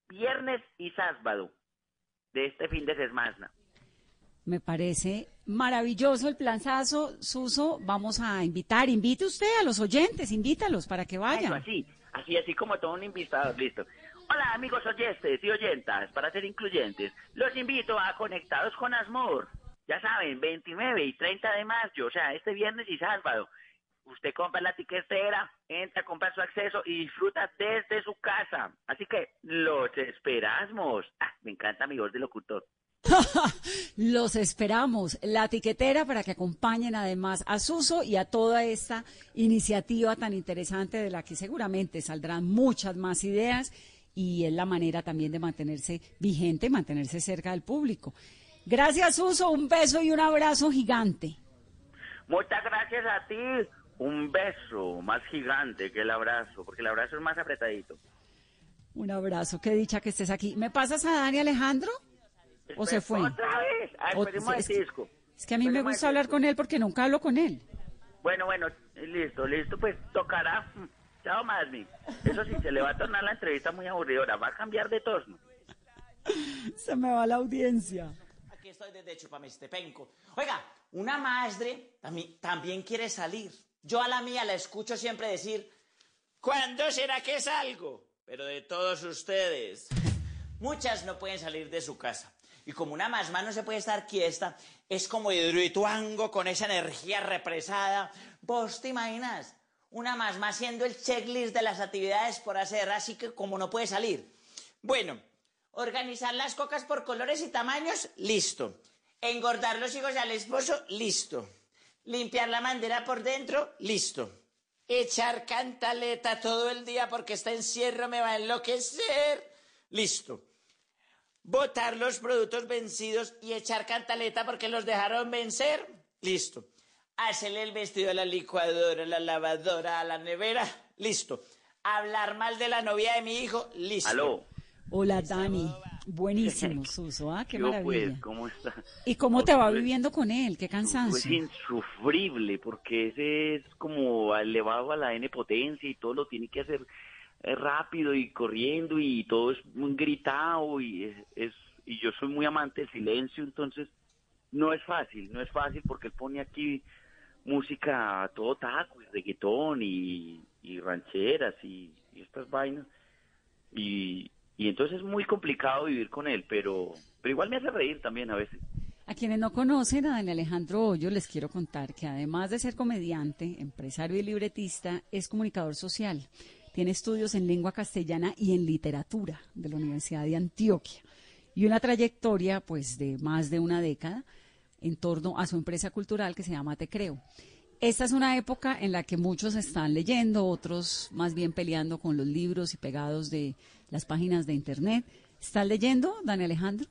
viernes y sábado de este fin de semana. Me parece maravilloso el planzazo, Suso. Vamos a invitar, invite usted a los oyentes, invítalos para que Eso, vayan. así, así, así como todo un invitado, listo. Hola amigos oyentes y oyentas, para ser incluyentes, los invito a Conectados con Asmor. Ya saben, 29 y 30 de mayo, o sea, este viernes y sábado. Usted compra la tiquetera, entra, compra su acceso y disfruta desde su casa. Así que los esperamos. Ah, me encanta mi voz de locutor. [laughs] Los esperamos, la tiquetera para que acompañen además a Suso y a toda esta iniciativa tan interesante de la que seguramente saldrán muchas más ideas y es la manera también de mantenerse vigente, mantenerse cerca del público. Gracias Suso, un beso y un abrazo gigante. Muchas gracias a ti. Un beso más gigante que el abrazo, porque el abrazo es más apretadito. Un abrazo, qué dicha que estés aquí. ¿Me pasas a Dani Alejandro? ¿O se fue? Otra vez. O- esperemos es que-. Es que a mí me gusta hablar con él porque nunca hablo con él. Bueno, bueno, listo, listo, pues tocará. Chao, Masmi. Eso sí, se le va a tornar la entrevista muy aburridora. Va a cambiar de tono. Se me va la audiencia. estoy desde Chupamestepenco. Oiga, una madre también, también quiere salir. Yo a la mía la escucho siempre decir, ¿cuándo será que salgo? Pero de todos ustedes, muchas no pueden salir de su casa. Y como una masma no se puede estar quieta, es como hidroituango con esa energía represada. ¿Vos te imaginas? Una masma haciendo el checklist de las actividades por hacer, así que como no puede salir. Bueno, organizar las cocas por colores y tamaños, listo. Engordar los hijos al esposo, listo. Limpiar la bandera por dentro, listo. Echar cantaleta todo el día porque este encierro me va a enloquecer, listo. Botar los productos vencidos y echar cantaleta porque los dejaron vencer, listo. Hacerle el vestido a la licuadora, a la lavadora, a la nevera, listo. Hablar mal de la novia de mi hijo, listo. Aló. Hola, Dani. Buenísimo, [laughs] Suso. Ah, qué Yo, maravilla. pues, ¿cómo está? ¿Y cómo te va Pues, viviendo con él? Qué Pues cansancio. insufrible, porque ese es como elevado a la N potencia y todo lo tiene que hacer eh, rápido y corriendo y todo es muy gritado y es, es- y yo soy muy amante del silencio, entonces no es fácil, no es fácil porque él pone aquí música todo taco y reggaetón y, y rancheras y, estas vainas y, y entonces es muy complicado vivir con él, pero, pero igual me hace reír también a veces. A quienes no conocen a Dani Alejandro Hoyo, les quiero contar que además de ser comediante, empresario y libretista, es comunicador social. Tiene estudios en lengua castellana y en literatura de la Universidad de Antioquia y una trayectoria pues de más de una década en torno a su empresa cultural que se llama Te Creo. Esta es una época en la que muchos están leyendo, otros más bien peleando con los libros y pegados de las páginas de internet. ¿Estás leyendo, Dani Alejandro?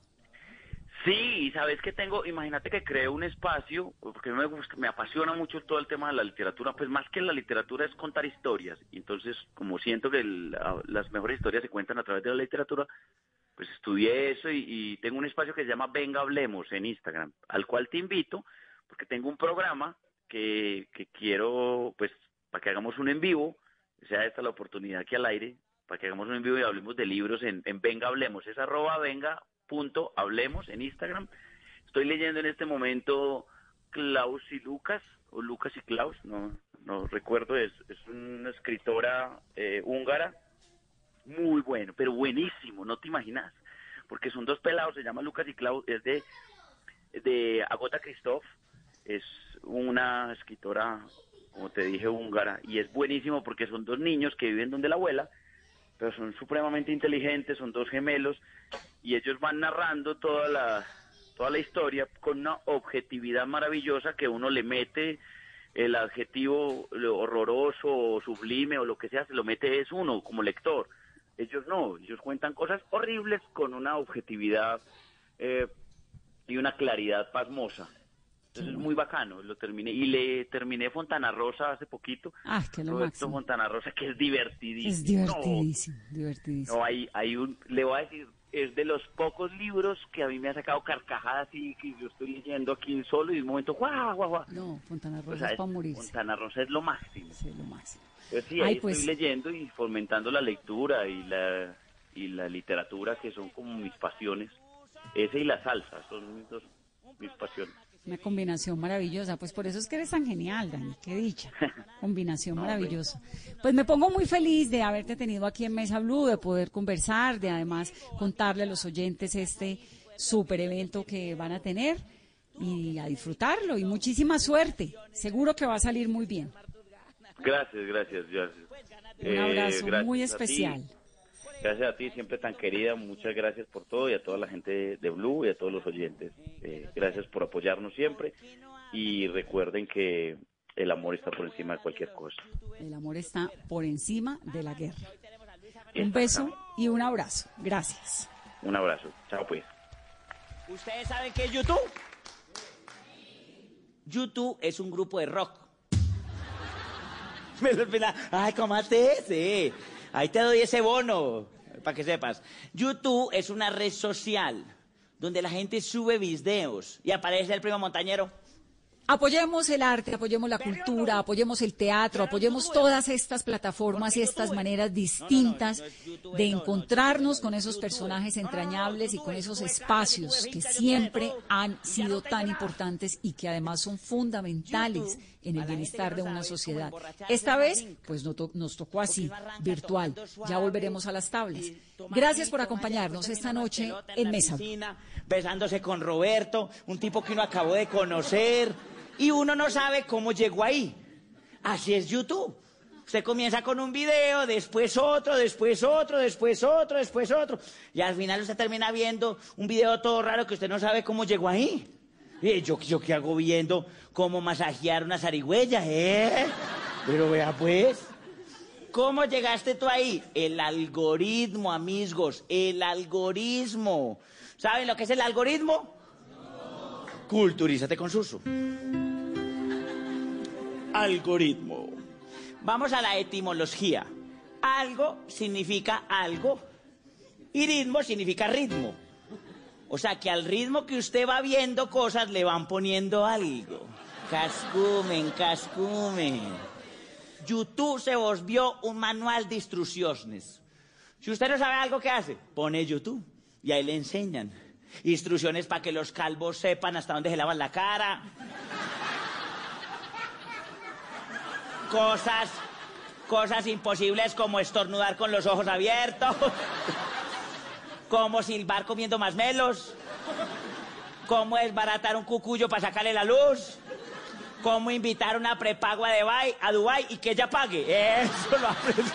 Sí, sabes que tengo, imagínate que creo un espacio, porque me, gusta- me apasiona mucho todo el tema de la literatura, pues más que la literatura es contar historias, entonces como siento que el- a- las mejores historias se cuentan a través de la literatura, pues estudié eso y, tengo un espacio que se llama Venga Hablemos en Instagram, al cual te invito, porque tengo un programa que, que quiero, pues, para que hagamos un en vivo, sea esta la oportunidad aquí al aire, para que hagamos un en vivo y hablemos de libros en, en Venga Hablemos, es arroba venga punto hablemos en Instagram. Estoy leyendo en este momento Klaus y Lucas, o Lucas y Klaus, no, no recuerdo, es, es una escritora eh, húngara, muy bueno, pero buenísimo, no te imaginas, porque son dos pelados, se llama Lucas y Klaus, es de, de Agota Christoph, es una escritora, como te dije, húngara, y es buenísimo porque son dos niños que viven donde la abuela, pero son supremamente inteligentes, son dos gemelos, y ellos van narrando toda la, toda la historia con una objetividad maravillosa que uno le mete el adjetivo horroroso o sublime o lo que sea, se lo mete es uno como lector. Ellos no, ellos cuentan cosas horribles con una objetividad eh, y una claridad pasmosa. Entonces es muy bacano, lo terminé y le terminé Fontana Rosa hace poquito. Ah, que lo Roberto máximo. Fontana Rosa que es divertidísimo. Es divertidísimo, divertidísimo. No, hay, hay un, le voy a decir, es de los pocos libros que a mí me ha sacado carcajadas y que yo estoy leyendo aquí solo y de un momento, guau, guau, guau. No, Fontana Rosa O sea, es para morirse. Fontana Rosa es lo máximo. Sí, lo máximo. Sí, Ay, ahí pues- estoy leyendo y fomentando la lectura y la, y la literatura que son como mis pasiones. Ese y la salsa son mis dos, mis pasiones. Una combinación maravillosa. Pues por eso es que eres tan genial, Dani. Qué dicha. [laughs] Combinación maravillosa. Pues me pongo muy feliz de haberte tenido aquí en Mesa Blue, de poder conversar, de además contarle a los oyentes este super evento que van a tener y a disfrutarlo. Y muchísima suerte. Seguro que va a salir muy bien. Gracias, gracias, gracias. Un Eh, abrazo gracias muy especial. Gracias a ti, siempre tan querida. Muchas gracias por todo y a toda la gente de Blue y a todos los oyentes. Eh, gracias por apoyarnos siempre. Y recuerden que el amor está por encima de cualquier cosa. El amor está por encima de la guerra. Un beso y un abrazo. Gracias. Un abrazo. Chao, pues. ¿Ustedes saben qué es YouTube? YouTube es un grupo de rock. [laughs] Me lo olvidé. Ay, ¿cómo haces? Sí. Ahí te doy ese bono, para que sepas. YouTube es una red social donde la gente sube videos y aparece el primo montañero. Apoyemos el arte, apoyemos la cultura, apoyemos el teatro, apoyemos todas estas plataformas y estas maneras distintas de encontrarnos con esos personajes entrañables y con esos espacios que siempre han sido tan importantes y que además son fundamentales en el bienestar de una sociedad. Esta vez, pues nos tocó así, virtual. Ya volveremos a las tablas. Gracias por acompañarnos esta noche en Mesa. Besándose con Roberto, un tipo que uno acabó de conocer y uno no sabe cómo llegó ahí. Así es YouTube. Usted comienza con un video, después otro, después otro, después otro, después otro. Y al final usted termina viendo un video todo raro que usted no sabe cómo llegó ahí. Y yo, yo qué hago viendo cómo masajear una zarigüeya, ¿eh? Pero vea pues. ¿Cómo llegaste tú ahí? El algoritmo, amigos, el algoritmo. ¿Saben lo que es el algoritmo? Culturízate con Susu algoritmo. Vamos a la etimología. Algo significa algo y ritmo significa ritmo. O sea que al ritmo que usted va viendo cosas le van poniendo algo. Cascumen, cascumen. YouTube se volvió un manual de instrucciones. Si usted no sabe algo, ¿qué hace? Pone YouTube y ahí le enseñan. Instrucciones para que los calvos sepan hasta dónde se lavan la cara cosas, cosas imposibles como estornudar con los ojos abiertos, como silbar comiendo más melos, cómo desbaratar un cucuyo para sacarle la luz, cómo invitar una prepago a Dubai, a Dubai y que ella pague. Eso lo aprendí.